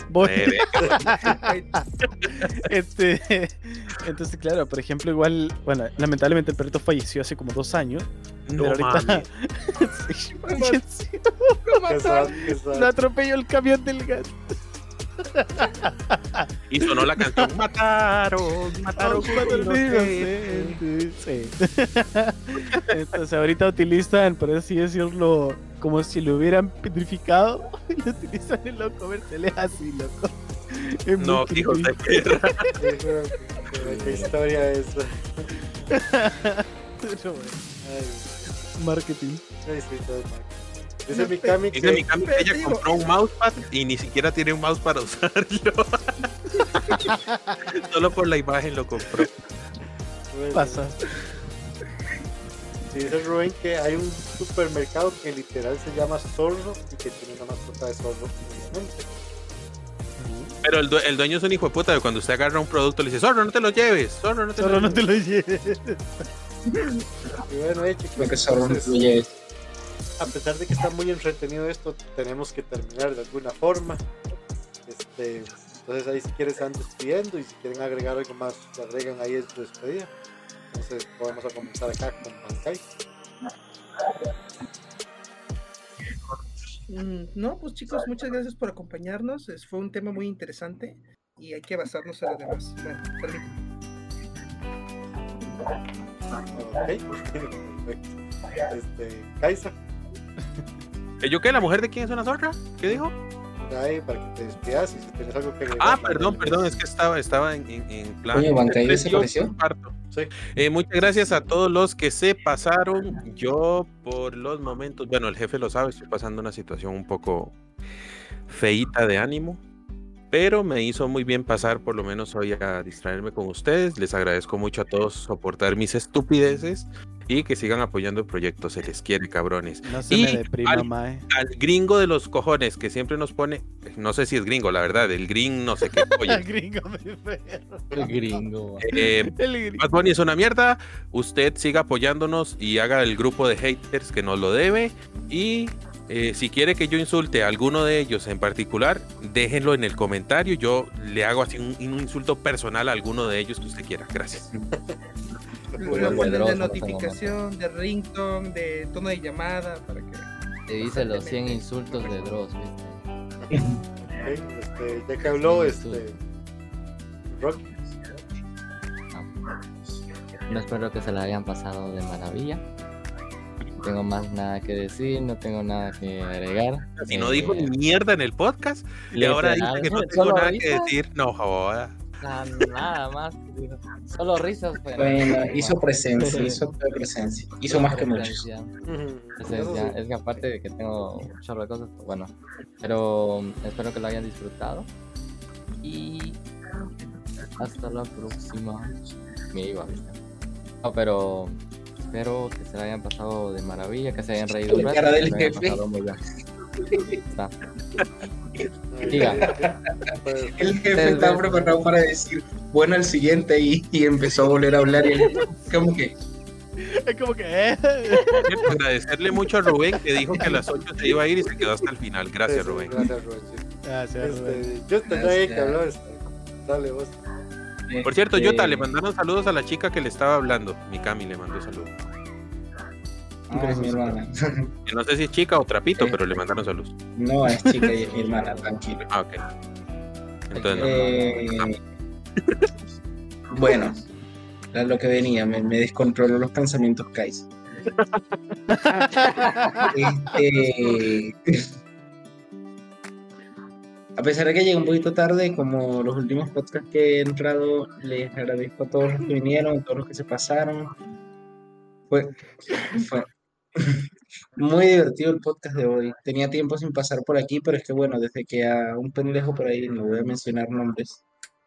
Voy, este, entonces claro, por ejemplo, igual, bueno, lamentablemente el perrito falleció hace como dos años. no pero ahorita. Sí. Lo atropelló el camión del gas. Y sonó la canción Mataron, mataron Mataron con inocentes". Sí. Entonces ahorita utilizan, por así decirlo, como si lo hubieran petrificado y lo utilizan en los comerciales así, loco. Es No, hijos de perra. ¿Qué historia es? Pero bueno, Ay, Marketing. ay, sí, todo mal. Dice Mikami Dice mi que que ella compró un mousepad y ni siquiera tiene un mouse para usarlo. Solo por la imagen lo compró. Pasa. Dice Rubén que hay un supermercado que literal se llama Zorro y que tiene una mascota de zorro. obviamente. Pero el, el dueño es un hijo de puta de cuando usted agarra un producto le dice, zorro, no te lo lleves, zorro, no te lo no lleves. te lo lleves. Y bueno, eh, chicos, Lo que solo entonces, incluye es a pesar de que está muy entretenido esto, tenemos que terminar de alguna forma. Este, entonces ahí si quieres se van despidiendo y si quieren agregar algo más, lo agregan ahí en su despedida. Entonces podemos a comenzar acá con Bankai. Mm, No, pues chicos, muchas gracias por acompañarnos. Es- fue un tema muy interesante y hay que basarnos en lo demás. Bueno, permíteme. Ok, perfecto. Este, Kaisa, ¿Eh, ¿Yo qué? ¿La mujer de quién es una zorra? ¿Qué dijo? Ahí para que te despidas y si tienes algo que agregar. Ah, perdón, perdón, es que estaba, estaba en, en, en plan. Oye. Sí. Eh, muchas gracias a todos los que se pasaron. Yo, por los momentos, bueno, el jefe lo sabe, estoy pasando una situación un poco feíta de ánimo. Pero me hizo muy bien pasar por lo menos hoy a distraerme con ustedes. Les agradezco mucho a todos soportar mis estupideces y que sigan apoyando el proyecto. Se les quiere, cabrones. No se Y me deprima, al- mae. Al gringo de los cojones que siempre nos pone, no sé si es gringo, la verdad, el gring no sé qué. El gringo. El gringo. eh, El gringo. Bad Bunny es una mierda. Usted siga apoyándonos y haga el grupo de haters que nos lo debe. Y eh, si quiere que yo insulte a alguno de ellos en particular, déjenlo en el comentario. Yo le hago así un, un insulto personal a alguno de ellos que usted quiera. Gracias. Lo Bueno, ponen Pedrosa, de notificación, de ringtone, de tono de llamada para que. Te dice los 100 insultos de Dross, ¿viste? ok, este, ya que habló, este, Rocky. No espero que se la hayan pasado de maravilla. No tengo más nada que decir, no tengo nada que agregar. Si no Eh, dijo ni mierda en el podcast, y ahora dice que no tengo nada que decir, no joda. Na- nada más. Solo risas. pero- Bueno, hizo presencia, hizo presencia. Hizo más que muchos. Presencia. Es que aparte de que tengo un chorro de cosas, pues, bueno. Pero espero que lo hayan disfrutado. Y hasta la próxima. Me iba, ¿viste? No, pero espero que se la hayan pasado de maravilla, que se hayan reído La cara del jefe. muy bien. Está. Diga. El jefe estaba preparado para decir, bueno, el siguiente, y, y empezó a volver a hablar. Y él, como que, Es como que. ¿eh? Agradecerle mucho a Rubén que dijo que a las 8 se iba a ir y se quedó hasta el final. Gracias, Rubén. Gracias, Rubén. sí. Gracias, Rubén. Este, yo tendría que hablar. este, Dale vos. Por cierto, este, Jota, le mandaron saludos a la chica que le estaba hablando. Mi Cami le mandó saludos. Ah, es mi hermana. No sé si es chica o trapito, Eh. pero le mandaron saludos. No, es chica y es mi hermana, tranquilo. Ah, ok. Entonces, no. Eh, bueno, era lo que venía, me, me descontroló los pensamientos Kais. Este, a pesar de que llegué un poquito tarde, como los últimos podcasts que he entrado, les agradezco a todos los que vinieron, a todos los que se pasaron. Fue, fue muy divertido el podcast de hoy. Tenía tiempo sin pasar por aquí, pero es que bueno, desde que a un pendejo por ahí, no voy a mencionar nombres,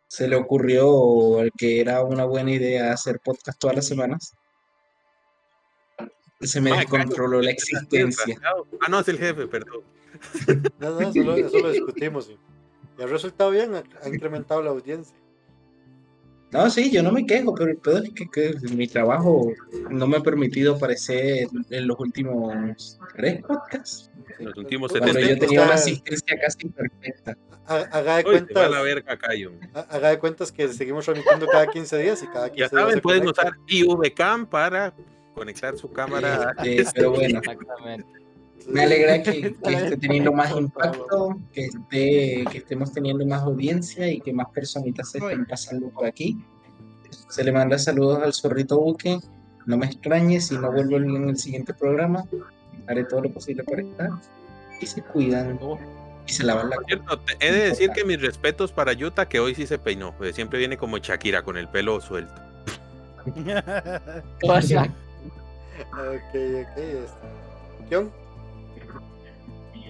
se le ocurrió al que era una buena idea hacer podcast todas las semanas, se me Ay, descontroló la existencia. Ah, no, es el jefe, perdón. No, no, eso lo, eso lo discutimos. Y, y ha resultado bien, ha, ha incrementado la audiencia. No, sí, yo no me quejo, pero el pedo es que, que mi trabajo no me ha permitido aparecer en los últimos tres podcasts. Los últimos Cuando Cuando 70. yo tenía una asistencia casi perfecta. Ha- Haga de Uy, cuentas, la verga, haga de cuentas que seguimos transmitiendo cada 15 días y cada 15 Ya días. saben, se pueden conecta. usar IVCAM para conectar su cámara. Este, pero bueno, Exactamente. Me alegra que, que esté teniendo más impacto, que, esté, que estemos teniendo más audiencia y que más personitas se estén pasando por aquí. Se le manda saludos al zorrito buque. No me extrañe si no vuelvo en el siguiente programa. Haré todo lo posible para estar. Y se cuidan y se lavan la Por cierto, te- he de decir que mis respetos para Yuta, que hoy sí se peinó. porque siempre viene como Shakira con el pelo suelto. Ok, ok. Este.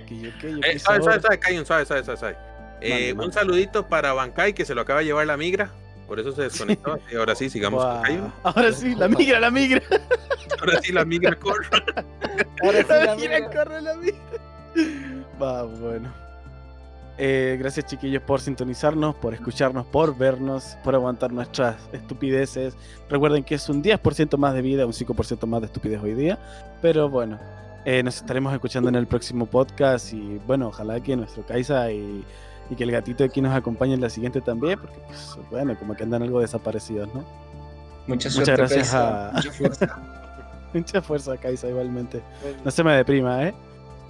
Eh, suave, suave, suave, suave, suave, suave, suave. Eh, un saludito para Bankai, que se lo acaba de llevar la migra. Por eso se desconectó. Y ahora sí, sigamos con. Ahora sí, la migra, la migra. Ahora sí, la migra corre. Ahora sí, La migra. corre la migra. Va, bueno. Eh, gracias chiquillos por sintonizarnos, por escucharnos, por vernos, por aguantar nuestras estupideces. Recuerden que es un 10% más de vida, un 5% más de estupidez hoy día. Pero bueno, eh, nos estaremos escuchando en el próximo podcast y bueno, ojalá que nuestro Kaisa y, y que el gatito aquí nos acompañe en la siguiente también, porque pues bueno, como que andan algo desaparecidos, ¿no? Mucha Muchas suerte, gracias Kaisa. a- Mucha fuerza. Mucha fuerza, Kaisa, igualmente. Bueno, No se me deprima, ¿eh?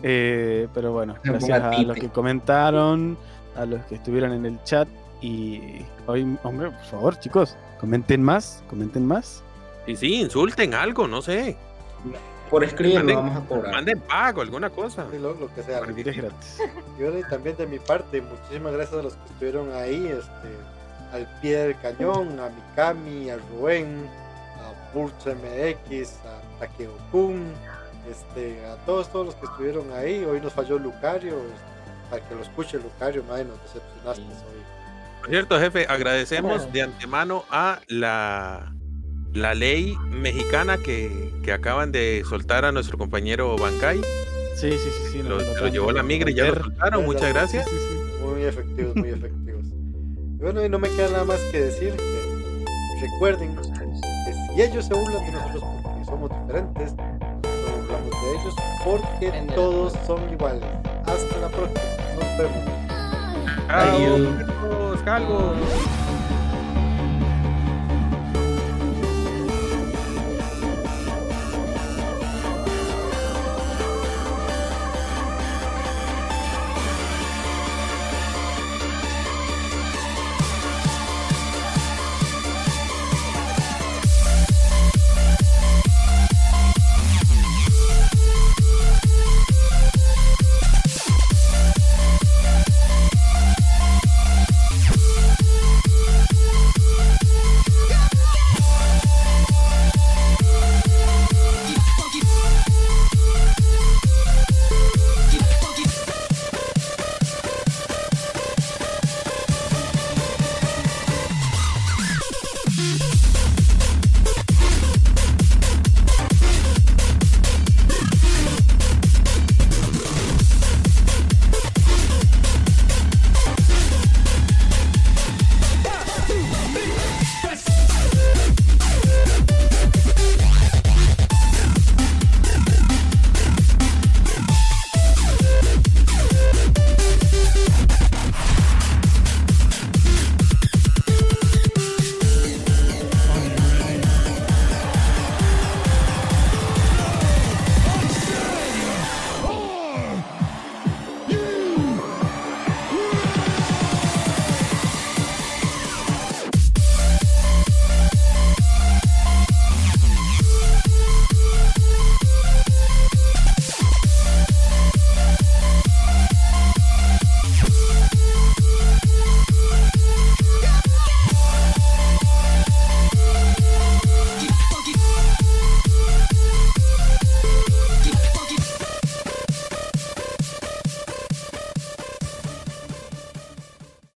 Eh, pero bueno, Me gracias a los que comentaron, a los que estuvieron en el chat. Y hoy, hombre, por favor, chicos, comenten más, comenten más. Y sí, insulten algo, no sé. Por escribir Manden- lo vamos a cobrar. Manden pago, alguna cosa. sí, lo, lo que sea. Gratis. Y bueno, y también de mi parte, muchísimas gracias a los que estuvieron ahí, este, al pie del cañón, a Mikami, a Rubén, a Burch MX, a Takeo-kun, este, a todos, todos los que estuvieron ahí. Hoy nos falló Lucario, para que lo escuche Lucario, madre, nos decepcionaste hoy. Por cierto, jefe, agradecemos Bueno. de antemano a la, la ley mexicana que, que acaban de soltar a nuestro compañero Bankai. Sí, sí, sí, sí. Lo, lo llevó la migra y ya lo soltaron. Muchas gracias. Sí, sí, sí. Muy efectivos, muy efectivos. Y bueno, y no me queda nada más que decir que recuerden que si ellos se burlan de nosotros porque somos diferentes, nos burlamos de ellos porque todos son iguales. Hasta la próxima. Nos vemos. Adiós. perros, calvos.